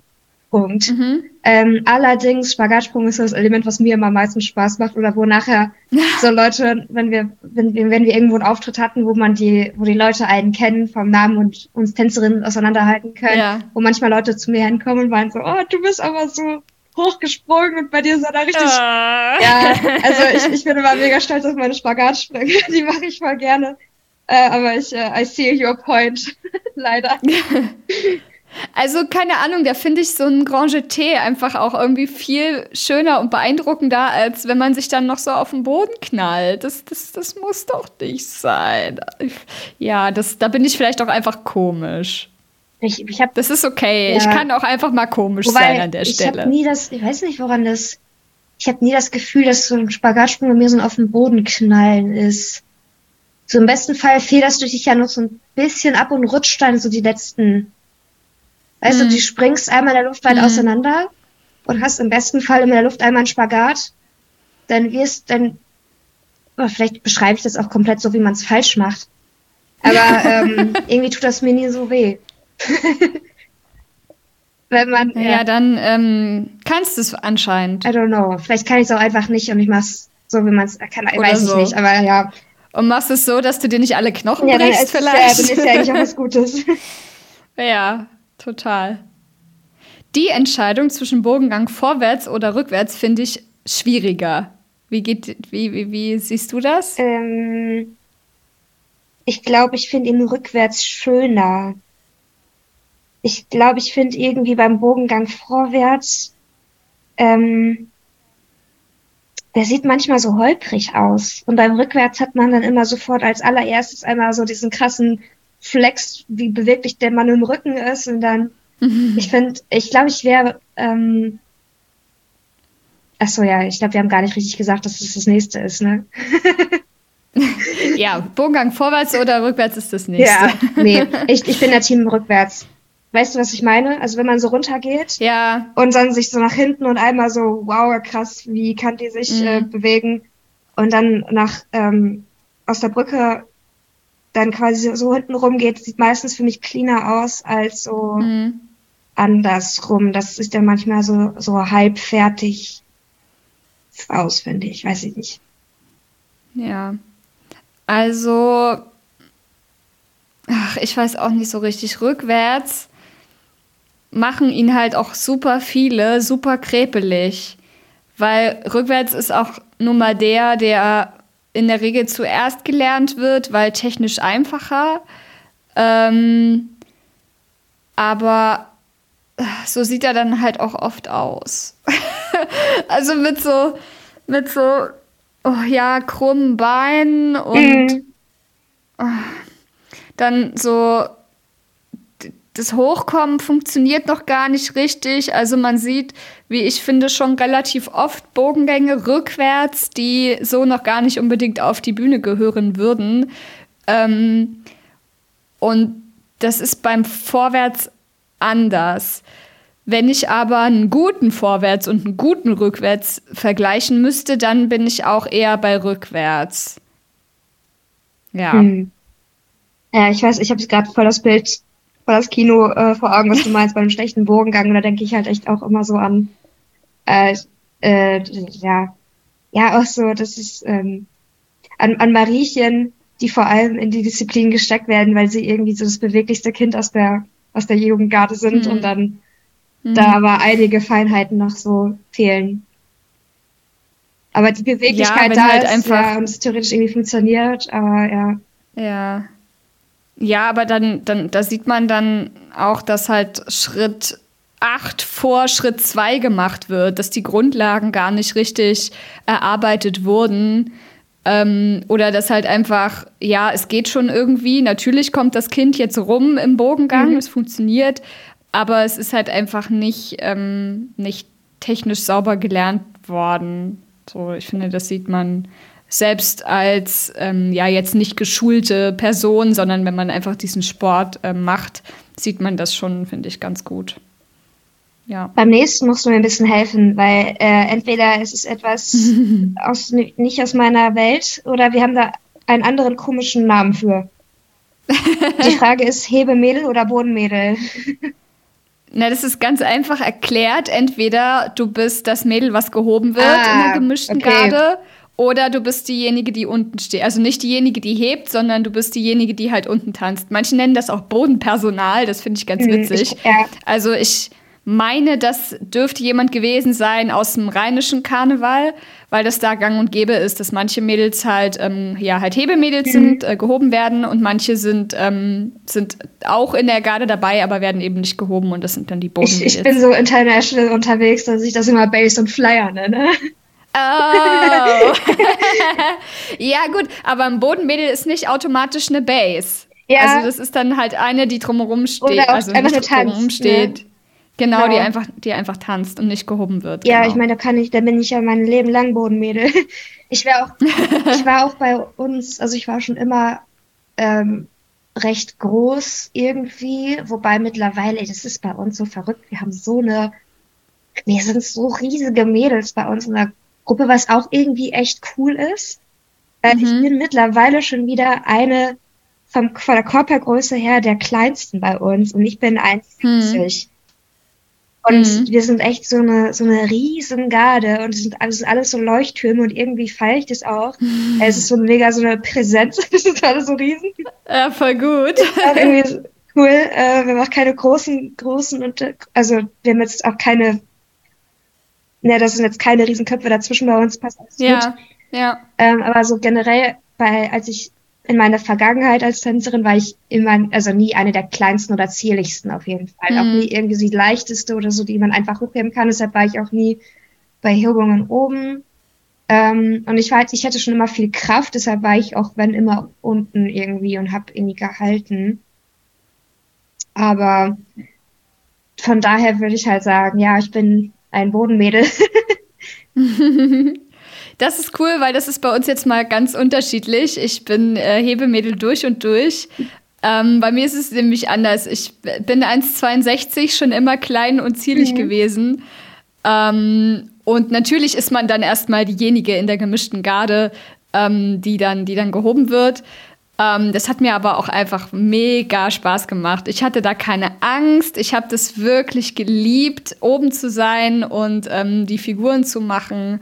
Punkt. Mhm. Ähm, allerdings, Spagatsprung ist das Element, was mir immer am meisten Spaß macht oder wo nachher so Leute, wenn wir, wenn wir, wenn wir irgendwo einen Auftritt hatten, wo man die, wo die Leute einen kennen vom Namen und uns Tänzerinnen auseinanderhalten können, ja. wo manchmal Leute zu mir hinkommen und meinen so, oh, du bist aber so hochgesprungen und bei dir ist er da richtig. Ah. Ja, also ich, ich bin immer mega stolz auf meine Spagatsprünge. Die mache ich voll gerne. Äh, aber ich, äh, I see your point. Leider. Also keine Ahnung, da finde ich so ein Grand Jeté einfach auch irgendwie viel schöner und beeindruckender, als wenn man sich dann noch so auf den Boden knallt. Das, das, das muss doch nicht sein. Ja, das, da bin ich vielleicht auch einfach komisch. Ich, ich hab, das ist okay. Ja. Ich kann auch einfach mal komisch Wobei, sein an der Stelle. Ich habe nie das, ich weiß nicht, woran das. Ich habe nie das Gefühl, dass so ein Spagatsprung bei mir so ein auf den Boden knallen ist. So im besten Fall federst du dich ja noch so ein bisschen ab und rutscht dann so die letzten Weißt mhm. du, du springst einmal in der Luft weit mhm. auseinander und hast im besten Fall in der Luft einmal einen Spagat. Dann wirst, dann, oh, vielleicht beschreibe ich das auch komplett so, wie man es falsch macht. Aber ähm, irgendwie tut das mir nie so weh. Wenn man. Ja, ja dann ähm, kannst du es anscheinend. I don't know. Vielleicht kann ich es auch einfach nicht und ich mach's so, wie man es kann. Oder weiß so. ich nicht, aber ja. Und machst es so, dass du dir nicht alle Knochen ja, brichst, vielleicht? Ja, dann ist ja eigentlich auch was Gutes. ja, Total. Die Entscheidung zwischen Bogengang vorwärts oder rückwärts finde ich schwieriger. Wie, geht, wie, wie, wie siehst du das? Ähm, ich glaube, ich finde ihn rückwärts schöner. Ich glaube, ich finde irgendwie beim Bogengang vorwärts, ähm, der sieht manchmal so holprig aus. Und beim Rückwärts hat man dann immer sofort als allererstes einmal so diesen krassen Flex, wie beweglich der Mann im Rücken ist. Und dann, mhm. ich finde, ich glaube, ich wäre, ähm, ach so, ja, ich glaube, wir haben gar nicht richtig gesagt, dass es das, das nächste ist, ne? ja, Bogengang vorwärts oder rückwärts ist das nächste. Ja, nee, ich, ich bin der Team rückwärts. Weißt du, was ich meine? Also wenn man so runtergeht ja. und dann sich so nach hinten und einmal so, wow, krass, wie kann die sich mhm. äh, bewegen und dann nach ähm, aus der Brücke dann quasi so hinten rum geht, sieht meistens für mich cleaner aus als so mhm. andersrum. Das ist dann manchmal so, so halb fertig aus, finde ich. Weiß ich nicht. Ja. Also, ach, ich weiß auch nicht so richtig. Rückwärts machen ihn halt auch super viele, super krepelig. Weil rückwärts ist auch nun mal der, der in der Regel zuerst gelernt wird, weil technisch einfacher. Ähm, aber äh, so sieht er dann halt auch oft aus. also mit so, mit so, oh ja, krummen Beinen und mhm. oh, dann so das Hochkommen funktioniert noch gar nicht richtig. Also man sieht, wie ich finde, schon relativ oft Bogengänge rückwärts, die so noch gar nicht unbedingt auf die Bühne gehören würden. Ähm, und das ist beim Vorwärts anders. Wenn ich aber einen guten Vorwärts und einen guten Rückwärts vergleichen müsste, dann bin ich auch eher bei Rückwärts. Ja. Hm. Ja, ich weiß, ich habe gerade voll das Bild vor das Kino äh, vor Augen, was du meinst bei einem schlechten Bogengang. Und da denke ich halt echt auch immer so an, äh, äh, ja, ja, auch so, das ist ähm, an, an Mariechen, die vor allem in die Disziplin gesteckt werden, weil sie irgendwie so das beweglichste Kind aus der aus der Jugendgarde sind mhm. und dann mhm. da aber einige Feinheiten noch so fehlen. Aber die Beweglichkeit ja, da halt ist einfach ja, und es theoretisch irgendwie funktioniert, aber ja. Ja, ja, aber dann, dann, da sieht man dann auch, dass halt Schritt 8 vor Schritt 2 gemacht wird, dass die Grundlagen gar nicht richtig erarbeitet wurden. Ähm, oder dass halt einfach, ja, es geht schon irgendwie. Natürlich kommt das Kind jetzt rum im Bogengang, mhm. es funktioniert, aber es ist halt einfach nicht, ähm, nicht technisch sauber gelernt worden. So, ich finde, das sieht man selbst als ähm, ja jetzt nicht geschulte Person, sondern wenn man einfach diesen Sport äh, macht, sieht man das schon, finde ich, ganz gut. Ja. Beim nächsten musst du mir ein bisschen helfen, weil äh, entweder es ist etwas aus, nicht aus meiner Welt oder wir haben da einen anderen komischen Namen für. Die Frage ist Hebemädel oder Bodenmädel? Na, das ist ganz einfach erklärt. Entweder du bist das Mädel, was gehoben wird ah, in der gemischten okay. Garde, oder du bist diejenige, die unten steht. Also nicht diejenige, die hebt, sondern du bist diejenige, die halt unten tanzt. Manche nennen das auch Bodenpersonal, das finde ich ganz mhm, witzig. Ich, ja. Also ich meine, das dürfte jemand gewesen sein aus dem rheinischen Karneval, weil das da gang und gäbe ist, dass manche Mädels halt, ähm, ja, halt Hebemädels mhm. sind, äh, gehoben werden und manche sind, ähm, sind auch in der Garde dabei, aber werden eben nicht gehoben und das sind dann die Bodenmädels. Ich, ich bin so international unterwegs, dass ich das immer Base und Flyer nenne. Oh. ja, gut, aber ein Bodenmädel ist nicht automatisch eine Base. Ja. Also das ist dann halt eine, die drumherum steht, also nicht drumherum ne? steht. Ne? Genau, genau, die einfach, die einfach tanzt und nicht gehoben wird. Ja, genau. ich meine, da kann ich, da bin ich ja mein Leben lang Bodenmädel. Ich war auch, ich war auch bei uns, also ich war schon immer ähm, recht groß irgendwie, wobei mittlerweile, das ist bei uns so verrückt, wir haben so eine, wir sind so riesige Mädels bei uns in der Gruppe, was auch irgendwie echt cool ist. Äh, mhm. Ich bin mittlerweile schon wieder eine vom, von der Körpergröße her der kleinsten bei uns und ich bin 1,70. Mhm. Und mhm. wir sind echt so eine, so eine riesen Garde und es sind, alles, alles so Leuchttürme und irgendwie feiere ich das auch. Mhm. Es ist so mega so eine Präsenz, es ist alles so riesen. Ja, voll gut. Irgendwie cool. Äh, wir auch keine großen, großen und also wir haben jetzt auch keine, ne, das sind jetzt keine Riesenköpfe dazwischen bei uns, passt alles ja, gut. Ja. Ähm, aber so generell, bei, als ich in meiner Vergangenheit als Tänzerin war ich immer, also nie eine der kleinsten oder zierlichsten auf jeden Fall. Mhm. Auch nie irgendwie die leichteste oder so, die man einfach hochheben kann. Deshalb war ich auch nie bei Hebungen oben. Ähm, und ich war halt, ich hatte schon immer viel Kraft, deshalb war ich auch, wenn immer unten irgendwie und habe irgendwie gehalten. Aber von daher würde ich halt sagen, ja, ich bin ein Bodenmädel. Das ist cool, weil das ist bei uns jetzt mal ganz unterschiedlich. Ich bin äh, Hebemädel durch und durch. Ähm, bei mir ist es nämlich anders. Ich bin 1,62 schon immer klein und zierlich mhm. gewesen. Ähm, und natürlich ist man dann erstmal diejenige in der gemischten Garde, ähm, die, dann, die dann gehoben wird. Ähm, das hat mir aber auch einfach mega Spaß gemacht. Ich hatte da keine Angst. Ich habe das wirklich geliebt, oben zu sein und ähm, die Figuren zu machen.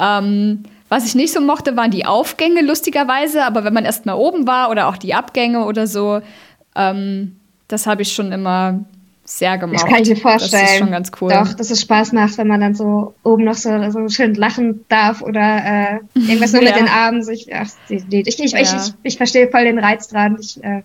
Ähm, was ich nicht so mochte, waren die Aufgänge, lustigerweise. Aber wenn man erst mal oben war oder auch die Abgänge oder so, ähm, das habe ich schon immer sehr gemacht. Das kann ich mir vorstellen. Das ist schon ganz cool. Doch, dass es Spaß macht, wenn man dann so oben noch so, so schön lachen darf oder äh, irgendwas nur ja. mit den Armen. sich. ach, ich, ich, ich, ja. ich, ich, ich, verstehe voll den Reiz dran. Ich, äh,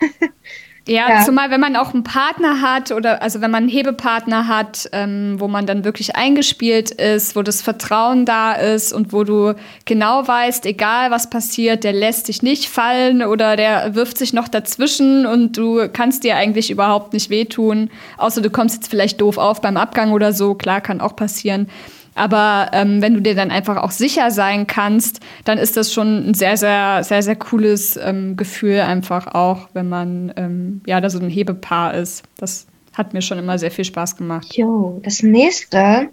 Ja, ja, zumal wenn man auch einen Partner hat oder also wenn man einen Hebepartner hat, ähm, wo man dann wirklich eingespielt ist, wo das Vertrauen da ist und wo du genau weißt, egal was passiert, der lässt dich nicht fallen oder der wirft sich noch dazwischen und du kannst dir eigentlich überhaupt nicht wehtun, außer du kommst jetzt vielleicht doof auf beim Abgang oder so, klar, kann auch passieren. Aber ähm, wenn du dir dann einfach auch sicher sein kannst, dann ist das schon ein sehr, sehr, sehr, sehr cooles ähm, Gefühl einfach auch, wenn man ähm, ja da so ein Hebepaar ist. Das hat mir schon immer sehr viel Spaß gemacht. Jo, das nächste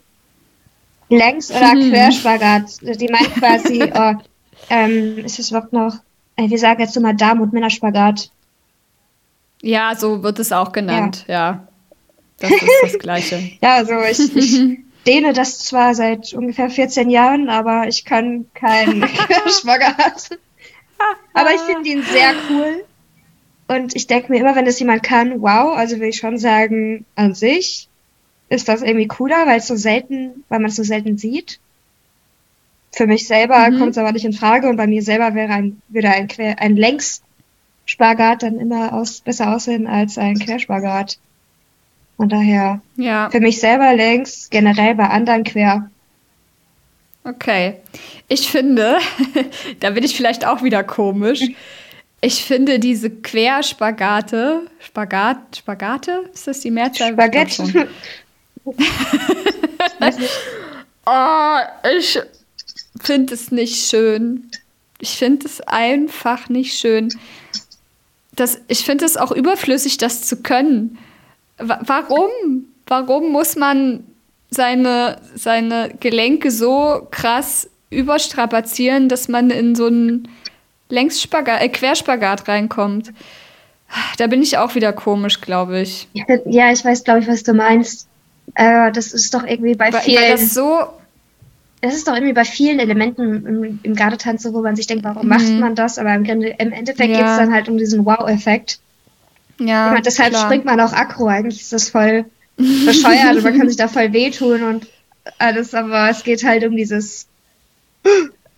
Längs- oder hm. Querspagat. Die meint quasi, oh, ähm, ist das Wort noch, äh, wir sagen jetzt immer Damen- und Männerspagat. Ja, so wird es auch genannt, ja. ja. Das ist das Gleiche. ja, also ich, ich dehne das zwar seit ungefähr 14 Jahren, aber ich kann keinen Spagat. aber ich finde ihn sehr cool. Und ich denke mir immer, wenn das jemand kann, wow, also will ich schon sagen, an sich ist das irgendwie cooler, weil es so selten, weil man es so selten sieht. Für mich selber mhm. kommt es aber nicht in Frage und bei mir selber wäre ein, würde ein, Quer, ein Längsspagat dann immer aus, besser aussehen als ein Querspagat. Von daher, ja. für mich selber längst, generell bei anderen quer. Okay. Ich finde, da bin ich vielleicht auch wieder komisch. Ich finde diese Querspagate, Spagat, Spagate, ist das die Mehrzahl? Spaghetti. oh, ich finde es nicht schön. Ich finde es einfach nicht schön. Das, ich finde es auch überflüssig, das zu können. Warum? Warum muss man seine, seine Gelenke so krass überstrapazieren, dass man in so einen Längsspagat, äh, Querspagat reinkommt? Da bin ich auch wieder komisch, glaube ich. Ja, ich weiß, glaube ich, was du meinst. Äh, das ist doch irgendwie bei weil, vielen. Das so. Das ist doch irgendwie bei vielen Elementen im, im Gardetanz so, wo man sich denkt, warum mhm. macht man das? Aber im, im Endeffekt ja. geht es dann halt um diesen Wow-Effekt. Ja. Meine, deshalb klar. springt man auch Akro. Eigentlich ist das voll bescheuert und man kann sich da voll wehtun und alles, aber es geht halt um dieses.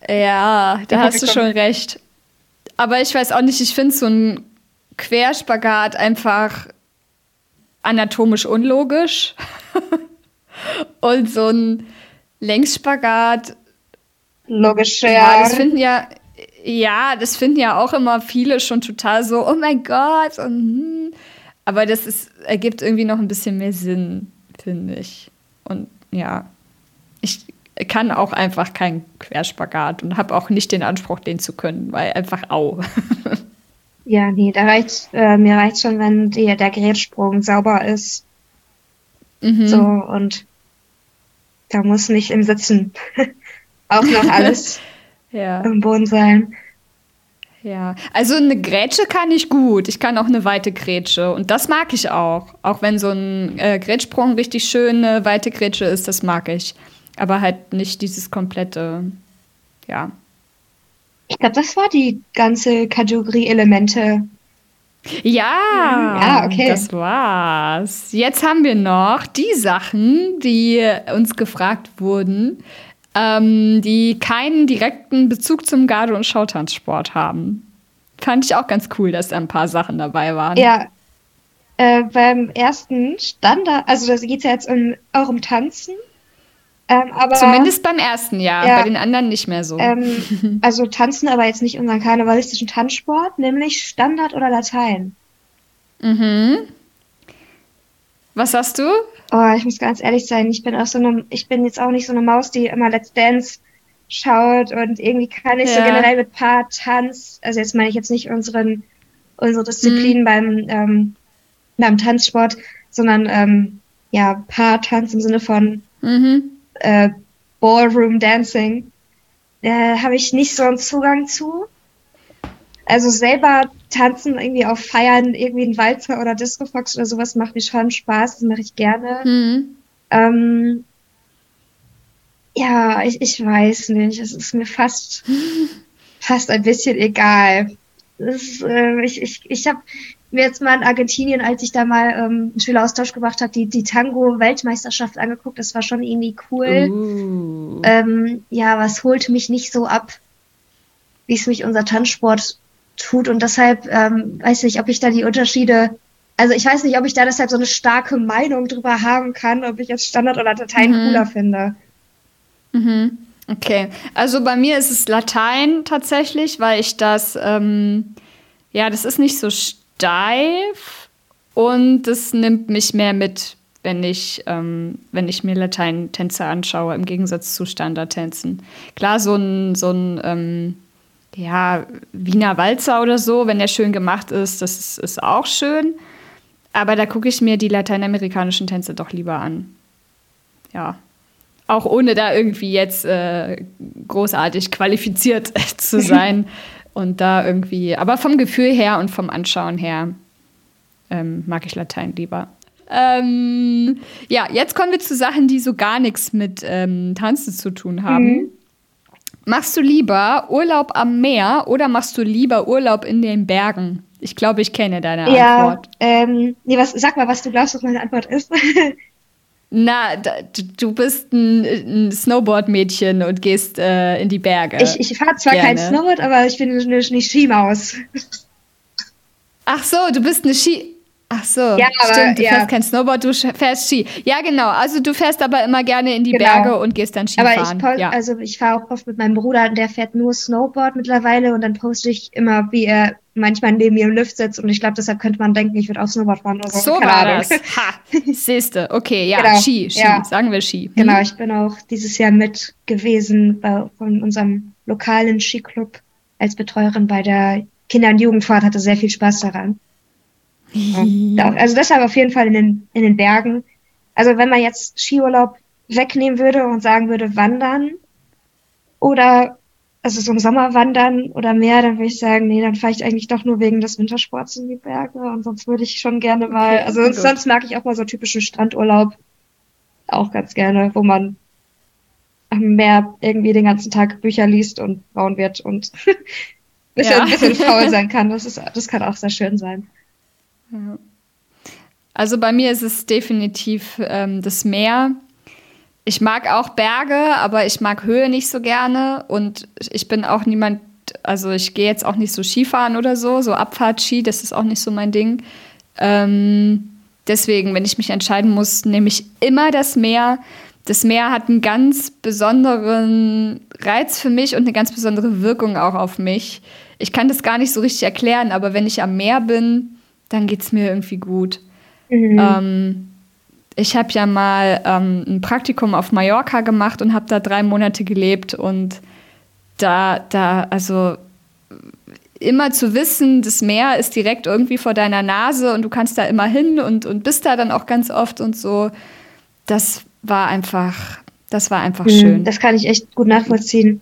Ja, da hast du schon recht. Aber ich weiß auch nicht, ich finde so ein Querspagat einfach anatomisch unlogisch. und so ein Längsspagat. Logisch, ja. ja. Das finden ja, ja, das finden ja auch immer viele schon total so, oh mein Gott. Und, hm. Aber das ist, ergibt irgendwie noch ein bisschen mehr Sinn, finde ich. Und ja, ich kann auch einfach keinen Querspagat und habe auch nicht den Anspruch, den zu können, weil einfach au. Ja, nee, da reicht, äh, mir reicht schon, wenn die, der Gerätsprung sauber ist. Mhm. So, und da muss nicht im Sitzen auch noch alles ja. im Boden sein. Ja, also eine Grätsche kann ich gut. Ich kann auch eine weite Grätsche und das mag ich auch. Auch wenn so ein äh, Grätschsprung richtig schöne weite Grätsche ist, das mag ich. Aber halt nicht dieses komplette, ja. Ich glaube, das war die ganze Kategorie Elemente. Ja, ja, okay. das war's. Jetzt haben wir noch die Sachen, die uns gefragt wurden ähm, die keinen direkten Bezug zum Garde- und Schautanzsport haben. Fand ich auch ganz cool, dass da ein paar Sachen dabei waren. Ja. Äh, beim ersten Standard, also da geht es ja jetzt um, auch um Tanzen. Ähm, aber, Zumindest beim ersten Jahr, ja, bei den anderen nicht mehr so. Ähm, also tanzen, aber jetzt nicht unseren karnevalistischen Tanzsport, nämlich Standard oder Latein. Mhm. Was hast du? Oh, ich muss ganz ehrlich sein, ich bin auch so eine, ich bin jetzt auch nicht so eine Maus, die immer Let's Dance schaut und irgendwie kann ich ja. so generell mit Paar Tanz, also jetzt meine ich jetzt nicht unseren, unsere Disziplin mhm. beim, ähm, beim Tanzsport, sondern ähm, ja, Paar Tanz im Sinne von mhm. äh, Ballroom Dancing. Da habe ich nicht so einen Zugang zu. Also selber tanzen irgendwie auf Feiern, irgendwie ein Walzer oder Disco Fox oder sowas macht mir schon Spaß, das mache ich gerne. Mhm. Ähm, ja, ich, ich weiß nicht, es ist mir fast, fast ein bisschen egal. Ist, äh, ich ich, ich habe mir jetzt mal in Argentinien, als ich da mal ähm, einen Schüleraustausch gemacht habe, die, die Tango-Weltmeisterschaft angeguckt. Das war schon irgendwie cool. Uh. Ähm, ja, was holt mich nicht so ab, wie es mich unser Tanzsport tut und deshalb ähm, weiß nicht, ob ich da die Unterschiede, also ich weiß nicht, ob ich da deshalb so eine starke Meinung drüber haben kann, ob ich jetzt Standard oder Latein mhm. cooler finde. Mhm. Okay, also bei mir ist es Latein tatsächlich, weil ich das, ähm, ja, das ist nicht so steif und das nimmt mich mehr mit, wenn ich, ähm, wenn ich mir Latein-Tänze anschaue, im Gegensatz zu Standardtänzen. Klar, so ein, so ein ähm, ja, Wiener Walzer oder so, wenn der schön gemacht ist, das ist, ist auch schön. Aber da gucke ich mir die lateinamerikanischen Tänze doch lieber an. Ja. Auch ohne da irgendwie jetzt äh, großartig qualifiziert zu sein. und da irgendwie, aber vom Gefühl her und vom Anschauen her ähm, mag ich Latein lieber. Ähm, ja, jetzt kommen wir zu Sachen, die so gar nichts mit ähm, Tanzen zu tun haben. Mhm. Machst du lieber Urlaub am Meer oder machst du lieber Urlaub in den Bergen? Ich glaube, ich kenne deine ja, Antwort. Ähm, nee, was, sag mal, was du glaubst, was meine Antwort ist. Na, du bist ein, ein Snowboard-Mädchen und gehst äh, in die Berge. Ich, ich fahre zwar Gerne. kein Snowboard, aber ich bin eine, eine Skimaus. Ach so, du bist eine Ski. Ach so, ja, aber, stimmt. Du ja. fährst kein Snowboard, du fährst Ski. Ja, genau. Also du fährst aber immer gerne in die genau. Berge und gehst dann Skifahren. Aber ich, ja. also ich fahre auch oft mit meinem Bruder, der fährt nur Snowboard mittlerweile und dann poste ich immer, wie er manchmal neben mir im Lift sitzt und ich glaube, deshalb könnte man denken, ich würde auch Snowboard fahren oder so. So war das. Ha, siehste. Okay, ja, genau. Ski, Ski, ja. sagen wir Ski. Hm. Genau, ich bin auch dieses Jahr mit gewesen bei, von unserem lokalen Skiclub als Betreuerin bei der Kinder- und Jugendfahrt, hatte sehr viel Spaß daran. Ja, also deshalb auf jeden Fall in den, in den Bergen. Also wenn man jetzt Skiurlaub wegnehmen würde und sagen würde, wandern oder also so im Sommer wandern oder mehr, dann würde ich sagen, nee, dann fahre ich eigentlich doch nur wegen des Wintersports in die Berge und sonst würde ich schon gerne mal, okay, also sonst, sonst mag ich auch mal so typischen Strandurlaub auch ganz gerne, wo man am Meer irgendwie den ganzen Tag Bücher liest und bauen wird und bisschen, ja. ein bisschen faul sein kann. Das, ist, das kann auch sehr schön sein. Also bei mir ist es definitiv ähm, das Meer. Ich mag auch Berge, aber ich mag Höhe nicht so gerne. Und ich bin auch niemand, also ich gehe jetzt auch nicht so Skifahren oder so, so Abfahrtski, das ist auch nicht so mein Ding. Ähm, deswegen, wenn ich mich entscheiden muss, nehme ich immer das Meer. Das Meer hat einen ganz besonderen Reiz für mich und eine ganz besondere Wirkung auch auf mich. Ich kann das gar nicht so richtig erklären, aber wenn ich am Meer bin, dann geht es mir irgendwie gut. Mhm. Ähm, ich habe ja mal ähm, ein Praktikum auf Mallorca gemacht und habe da drei Monate gelebt und da, da, also immer zu wissen, das Meer ist direkt irgendwie vor deiner Nase und du kannst da immer hin und, und bist da dann auch ganz oft und so. Das war einfach, das war einfach mhm, schön. Das kann ich echt gut nachvollziehen.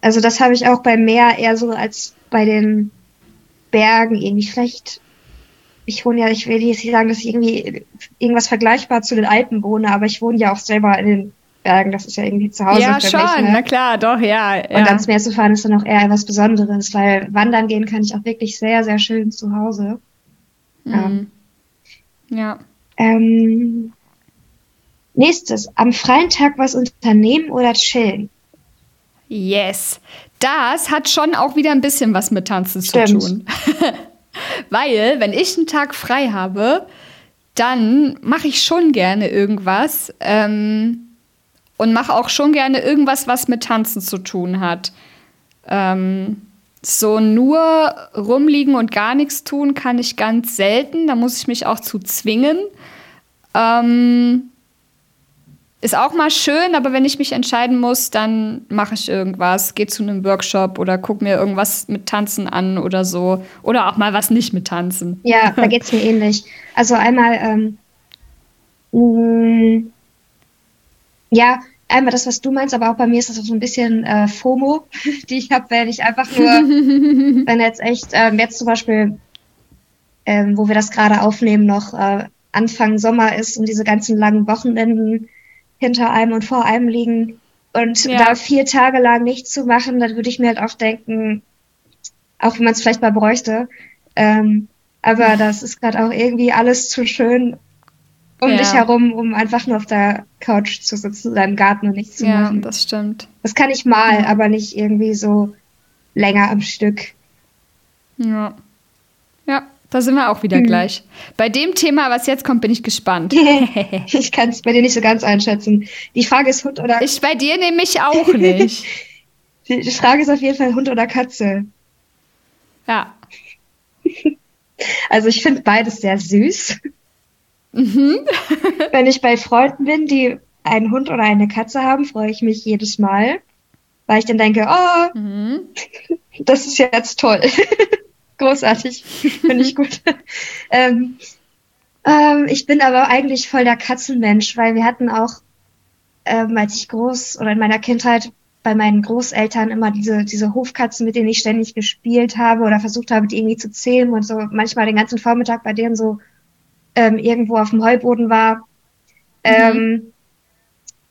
Also das habe ich auch beim Meer eher so als bei den Bergen irgendwie. Vielleicht ich wohne ja, ich will jetzt nicht sagen, dass ich irgendwie irgendwas vergleichbar zu den Alpen wohne, aber ich wohne ja auch selber in den Bergen. Das ist ja irgendwie zu Hause. Ja, schon, mich, ne? na klar, doch, ja, ja. Und ans Meer zu fahren ist dann auch eher etwas Besonderes, weil wandern gehen kann ich auch wirklich sehr, sehr schön zu Hause. Mhm. Ja. ja. Ähm, nächstes, am freien Tag was unternehmen oder chillen? Yes. Das hat schon auch wieder ein bisschen was mit Tanzen Stimmt. zu tun. Weil, wenn ich einen Tag frei habe, dann mache ich schon gerne irgendwas ähm, und mache auch schon gerne irgendwas, was mit Tanzen zu tun hat. Ähm, so nur rumliegen und gar nichts tun kann ich ganz selten. Da muss ich mich auch zu zwingen. Ähm, ist auch mal schön, aber wenn ich mich entscheiden muss, dann mache ich irgendwas, gehe zu einem Workshop oder gucke mir irgendwas mit Tanzen an oder so. Oder auch mal was nicht mit Tanzen. Ja, da geht es mir ähnlich. Also einmal, ähm, mm, ja, einmal das, was du meinst, aber auch bei mir ist das so ein bisschen äh, FOMO, die ich habe, wenn ich einfach nur, wenn jetzt echt, ähm, jetzt zum Beispiel, ähm, wo wir das gerade aufnehmen, noch äh, Anfang Sommer ist und diese ganzen langen Wochenenden hinter einem und vor einem liegen und ja. da vier Tage lang nichts zu machen, dann würde ich mir halt auch denken, auch wenn man es vielleicht mal bräuchte, ähm, aber das ist gerade auch irgendwie alles zu schön um ja. dich herum, um einfach nur auf der Couch zu sitzen oder im Garten und nichts zu ja, machen. Ja, das stimmt. Das kann ich mal, aber nicht irgendwie so länger am Stück. Ja. Ja, da sind wir auch wieder hm. gleich. Bei dem Thema, was jetzt kommt, bin ich gespannt. ich kann es bei dir nicht so ganz einschätzen. Die Frage ist Hund oder. Ich bei dir nämlich auch nicht. Die Frage ist auf jeden Fall Hund oder Katze. Ja. Also ich finde beides sehr süß. Mhm. Wenn ich bei Freunden bin, die einen Hund oder eine Katze haben, freue ich mich jedes Mal, weil ich dann denke, oh, mhm. das ist jetzt toll. Großartig. Finde ich gut. ähm, ähm, ich bin aber eigentlich voll der Katzenmensch, weil wir hatten auch, ähm, als ich groß oder in meiner Kindheit bei meinen Großeltern immer diese, diese Hofkatzen, mit denen ich ständig gespielt habe oder versucht habe, die irgendwie zu zähmen und so manchmal den ganzen Vormittag bei denen so ähm, irgendwo auf dem Heuboden war. Mhm. Ähm,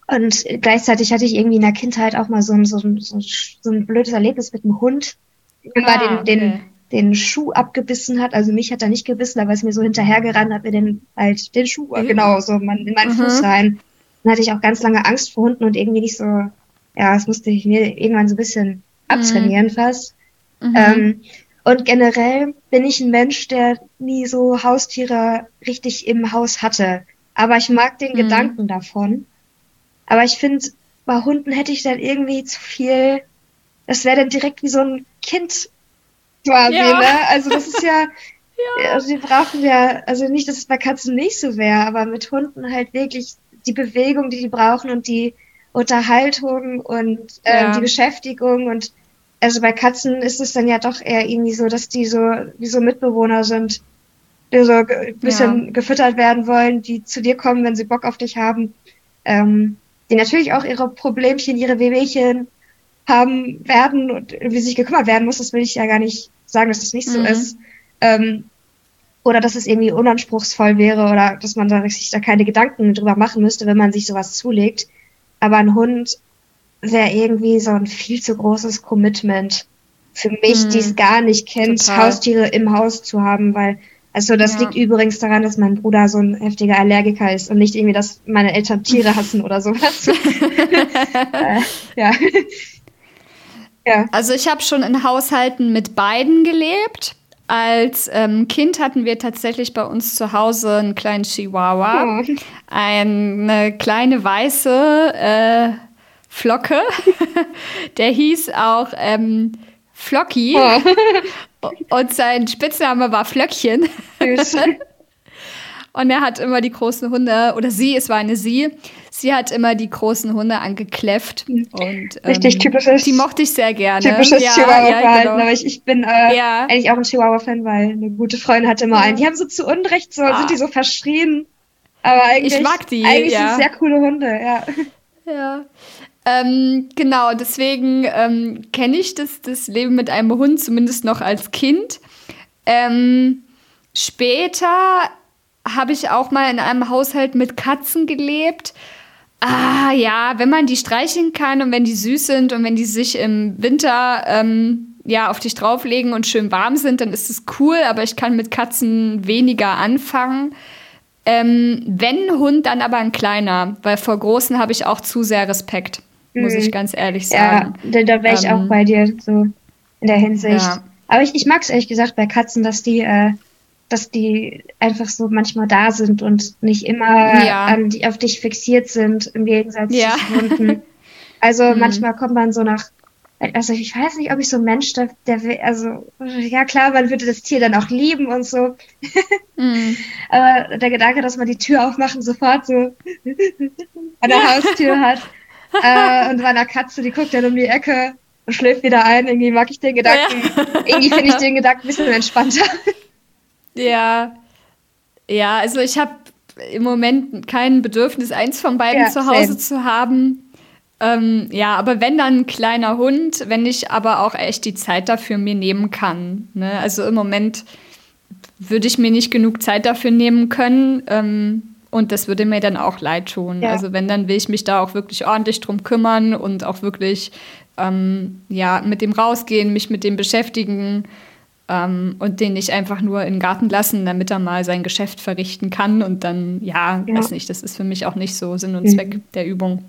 und gleichzeitig hatte ich irgendwie in der Kindheit auch mal so ein, so ein, so ein, so ein blödes Erlebnis mit einem Hund. Immer ah, den, okay den Schuh abgebissen hat. Also mich hat er nicht gebissen, aber ist mir so hinterhergerannt, hat mir den halt den Schuh, mhm. genau, so man, in meinen mhm. Fuß rein. Dann hatte ich auch ganz lange Angst vor Hunden und irgendwie nicht so, ja, das musste ich mir irgendwann so ein bisschen abtrainieren mhm. fast. Mhm. Ähm, Und generell bin ich ein Mensch, der nie so Haustiere richtig im Haus hatte. Aber ich mag den mhm. Gedanken davon. Aber ich finde, bei Hunden hätte ich dann irgendwie zu viel. Das wäre dann direkt wie so ein Kind quasi, ja. ne? Also das ist ja, ja. Also die brauchen ja, also nicht, dass es bei Katzen nicht so wäre, aber mit Hunden halt wirklich die Bewegung, die die brauchen und die Unterhaltung und äh, ja. die Beschäftigung und also bei Katzen ist es dann ja doch eher irgendwie so, dass die so wie so Mitbewohner sind, die so ein bisschen ja. gefüttert werden wollen, die zu dir kommen, wenn sie Bock auf dich haben, ähm, die natürlich auch ihre Problemchen, ihre Wehwehchen haben werden und wie sich gekümmert werden muss, das will ich ja gar nicht sagen, dass das nicht so mhm. ist. Ähm, oder dass es irgendwie unanspruchsvoll wäre oder dass man da sich da keine Gedanken drüber machen müsste, wenn man sich sowas zulegt. Aber ein Hund wäre irgendwie so ein viel zu großes Commitment für mich, mhm. die es gar nicht kennt, Total. Haustiere im Haus zu haben, weil also das ja. liegt übrigens daran, dass mein Bruder so ein heftiger Allergiker ist und nicht irgendwie, dass meine Eltern Tiere hassen oder sowas. äh, ja. Ja. Also ich habe schon in Haushalten mit beiden gelebt. Als ähm, Kind hatten wir tatsächlich bei uns zu Hause einen kleinen Chihuahua. Oh. Eine kleine weiße äh, Flocke. Der hieß auch ähm, Flocky. Oh. Und sein Spitzname war Flöckchen. Süß. Und er hat immer die großen Hunde, oder sie, es war eine sie, sie hat immer die großen Hunde angekläfft. Und, ähm, Richtig typisches. Die mochte ich sehr gerne. Typisches ja, Chihuahua-Verhalten. Ja, genau. Aber ich, ich bin äh, ja. eigentlich auch ein Chihuahua-Fan, weil eine gute Freundin hatte immer einen. Die haben so zu Unrecht so, ah. sind die so verschrien. Aber eigentlich, ich mag die. Eigentlich sind sehr coole Hunde, ja. Ja. Ähm, genau, deswegen ähm, kenne ich das, das Leben mit einem Hund zumindest noch als Kind. Ähm, später habe ich auch mal in einem Haushalt mit Katzen gelebt. Ah ja, wenn man die streicheln kann und wenn die süß sind und wenn die sich im Winter ähm, ja auf dich drauflegen und schön warm sind, dann ist es cool. Aber ich kann mit Katzen weniger anfangen. Ähm, wenn Hund, dann aber ein kleiner, weil vor großen habe ich auch zu sehr Respekt, muss mhm. ich ganz ehrlich sagen. Ja, da, da wäre ich ähm, auch bei dir so in der Hinsicht. Ja. Aber ich, ich mag es ehrlich gesagt bei Katzen, dass die äh, dass die einfach so manchmal da sind und nicht immer ja. an die, auf dich fixiert sind, im Gegensatz ja. zu Hunden. Also mhm. manchmal kommt man so nach, also ich weiß nicht, ob ich so ein Mensch, der, der also ja klar, man würde das Tier dann auch lieben und so. Mhm. Aber der Gedanke, dass man die Tür aufmachen sofort so an der ja. Haustür hat äh, und bei einer Katze, die guckt dann um die Ecke und schläft wieder ein, irgendwie mag ich den Gedanken, irgendwie finde ich den Gedanken ein bisschen entspannter. Ja. Ja, also ich habe im Moment kein Bedürfnis, eins von beiden ja, zu Hause same. zu haben. Ähm, ja, aber wenn dann ein kleiner Hund, wenn ich aber auch echt die Zeit dafür mir nehmen kann. Ne? Also im Moment würde ich mir nicht genug Zeit dafür nehmen können. Ähm, und das würde mir dann auch leid tun. Ja. Also wenn, dann will ich mich da auch wirklich ordentlich drum kümmern und auch wirklich ähm, ja, mit dem rausgehen, mich mit dem beschäftigen ähm, und den nicht einfach nur in den Garten lassen, damit er mal sein Geschäft verrichten kann und dann, ja, ja. weiß nicht, das ist für mich auch nicht so Sinn und mhm. Zweck der Übung.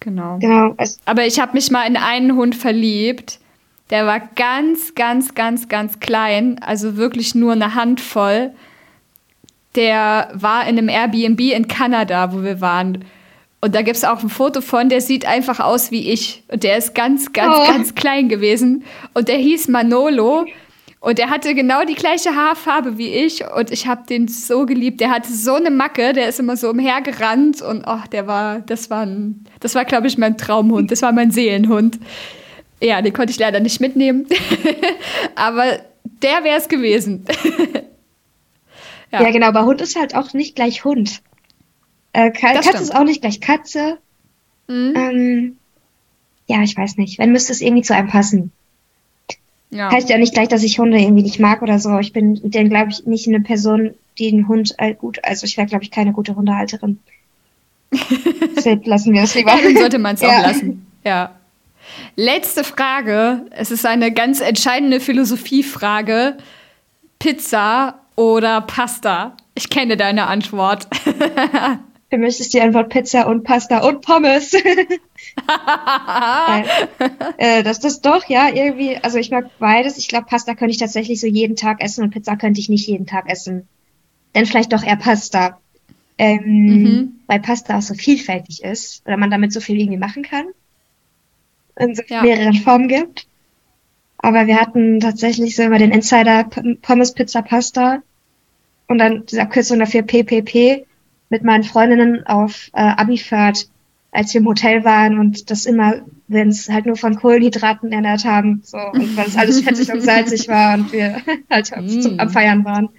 Genau. genau. Aber ich habe mich mal in einen Hund verliebt, der war ganz, ganz, ganz, ganz klein, also wirklich nur eine Handvoll. Der war in einem Airbnb in Kanada, wo wir waren. Und da gibt es auch ein Foto von, der sieht einfach aus wie ich. Und der ist ganz, ganz, oh. ganz klein gewesen. Und der hieß Manolo. Und er hatte genau die gleiche Haarfarbe wie ich und ich habe den so geliebt. Der hatte so eine Macke, der ist immer so umhergerannt und ach, der war, das war, ein, das war, glaube ich, mein Traumhund. Das war mein Seelenhund. Ja, den konnte ich leider nicht mitnehmen, aber der wäre es gewesen. ja. ja. genau, aber Hund ist halt auch nicht gleich Hund. Äh, Katze stimmt. ist auch nicht gleich Katze. Mhm. Ähm, ja, ich weiß nicht. Wenn müsste es irgendwie zu einem passen. Ja. Heißt ja nicht gleich, dass ich Hunde irgendwie nicht mag oder so. Ich bin denn, glaube ich, nicht eine Person, die einen Hund äh, gut, also ich wäre, glaube ich, keine gute Hundehalterin. Deshalb lassen wir es lieber. Dann sollte man es ja. auch lassen. Ja. Letzte Frage. Es ist eine ganz entscheidende Philosophiefrage. Pizza oder Pasta? Ich kenne deine Antwort. Für mich ist die Antwort Pizza und Pasta und Pommes. äh, äh, das ist doch, ja, irgendwie, also ich mag beides. Ich glaube, Pasta könnte ich tatsächlich so jeden Tag essen und Pizza könnte ich nicht jeden Tag essen. Denn vielleicht doch eher Pasta. Ähm, mhm. Weil Pasta auch so vielfältig ist oder man damit so viel irgendwie machen kann. Und so ja. mehrere Formen gibt. Aber wir hatten tatsächlich so immer den Insider Pommes Pizza Pasta und dann diese Abkürzung dafür PPP mit meinen Freundinnen auf äh, Abifahrt, als wir im Hotel waren und das immer, wenn es halt nur von Kohlenhydraten ernährt haben, so und weil es alles fettig und salzig war und wir halt mm. zum, am Feiern waren,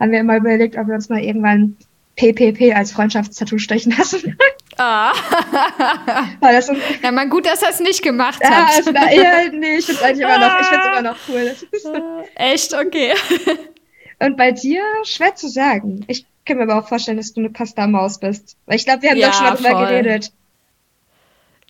haben wir immer überlegt, ob wir uns mal irgendwann PPP als Freundschaftstattoo stechen lassen. Ah. War das so ja, man gut, dass er es nicht gemacht ja, hat. Also, ja, nee, ich finde es eigentlich immer noch, ich find's immer noch cool. Echt? Okay. Und bei dir, schwer zu sagen. Ich kann mir aber auch vorstellen, dass du eine Pasta-Maus bist. Weil ich glaube, wir haben ja, doch schon mal drüber geredet.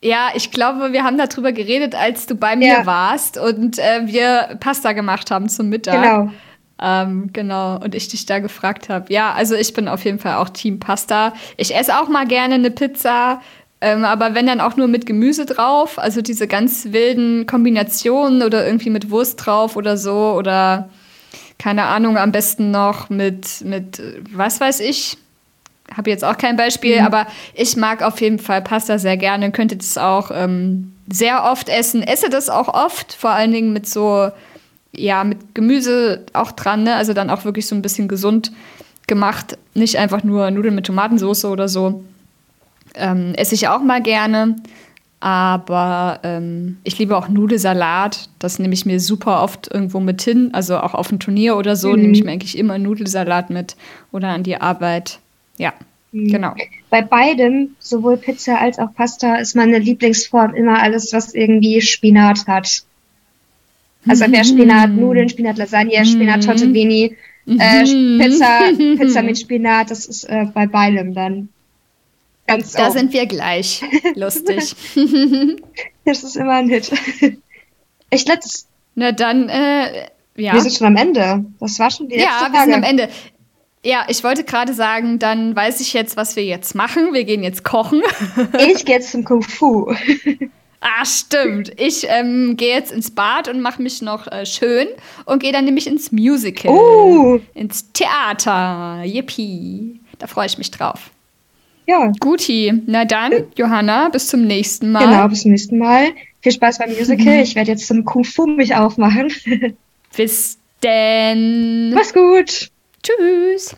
Ja, ich glaube, wir haben darüber geredet, als du bei mir ja. warst und äh, wir Pasta gemacht haben zum Mittag. Genau. Ähm, genau, und ich dich da gefragt habe. Ja, also ich bin auf jeden Fall auch Team Pasta. Ich esse auch mal gerne eine Pizza, ähm, aber wenn dann auch nur mit Gemüse drauf, also diese ganz wilden Kombinationen oder irgendwie mit Wurst drauf oder so oder keine Ahnung, am besten noch mit, mit was weiß ich. Habe jetzt auch kein Beispiel, mhm. aber ich mag auf jeden Fall Pasta sehr gerne, könnte das auch ähm, sehr oft essen. Esse das auch oft, vor allen Dingen mit so, ja, mit Gemüse auch dran, ne? also dann auch wirklich so ein bisschen gesund gemacht, nicht einfach nur Nudeln mit Tomatensauce oder so. Ähm, esse ich auch mal gerne. Aber ähm, ich liebe auch Nudelsalat. Das nehme ich mir super oft irgendwo mit hin. Also auch auf ein Turnier oder so mhm. nehme ich mir eigentlich immer Nudelsalat mit oder an die Arbeit. Ja, mhm. genau. Bei beidem, sowohl Pizza als auch Pasta, ist meine Lieblingsform immer alles, was irgendwie Spinat hat. Also entweder mhm. Spinat, Nudeln, Spinat, Lasagne, Spinat, mhm. Tortellini, äh. Pizza, Pizza mit Spinat. Das ist äh, bei beidem dann. Ganz da oben. sind wir gleich. Lustig. das ist immer ein Hit. Ich letztes. Na dann, äh, ja. Wir sind schon am Ende. Das war schon die letzte Ja, Frage. wir sind am Ende. Ja, ich wollte gerade sagen, dann weiß ich jetzt, was wir jetzt machen. Wir gehen jetzt kochen. ich gehe jetzt zum Kung Fu. Ah, stimmt. Ich ähm, gehe jetzt ins Bad und mache mich noch äh, schön und gehe dann nämlich ins Musical. Uh. Ins Theater. Yippie. Da freue ich mich drauf. Ja. Guti. Na dann, Johanna, bis zum nächsten Mal. Genau, bis zum nächsten Mal. Viel Spaß beim Musical. Ich werde jetzt zum Kung Fu mich aufmachen. bis denn. Mach's gut. Tschüss.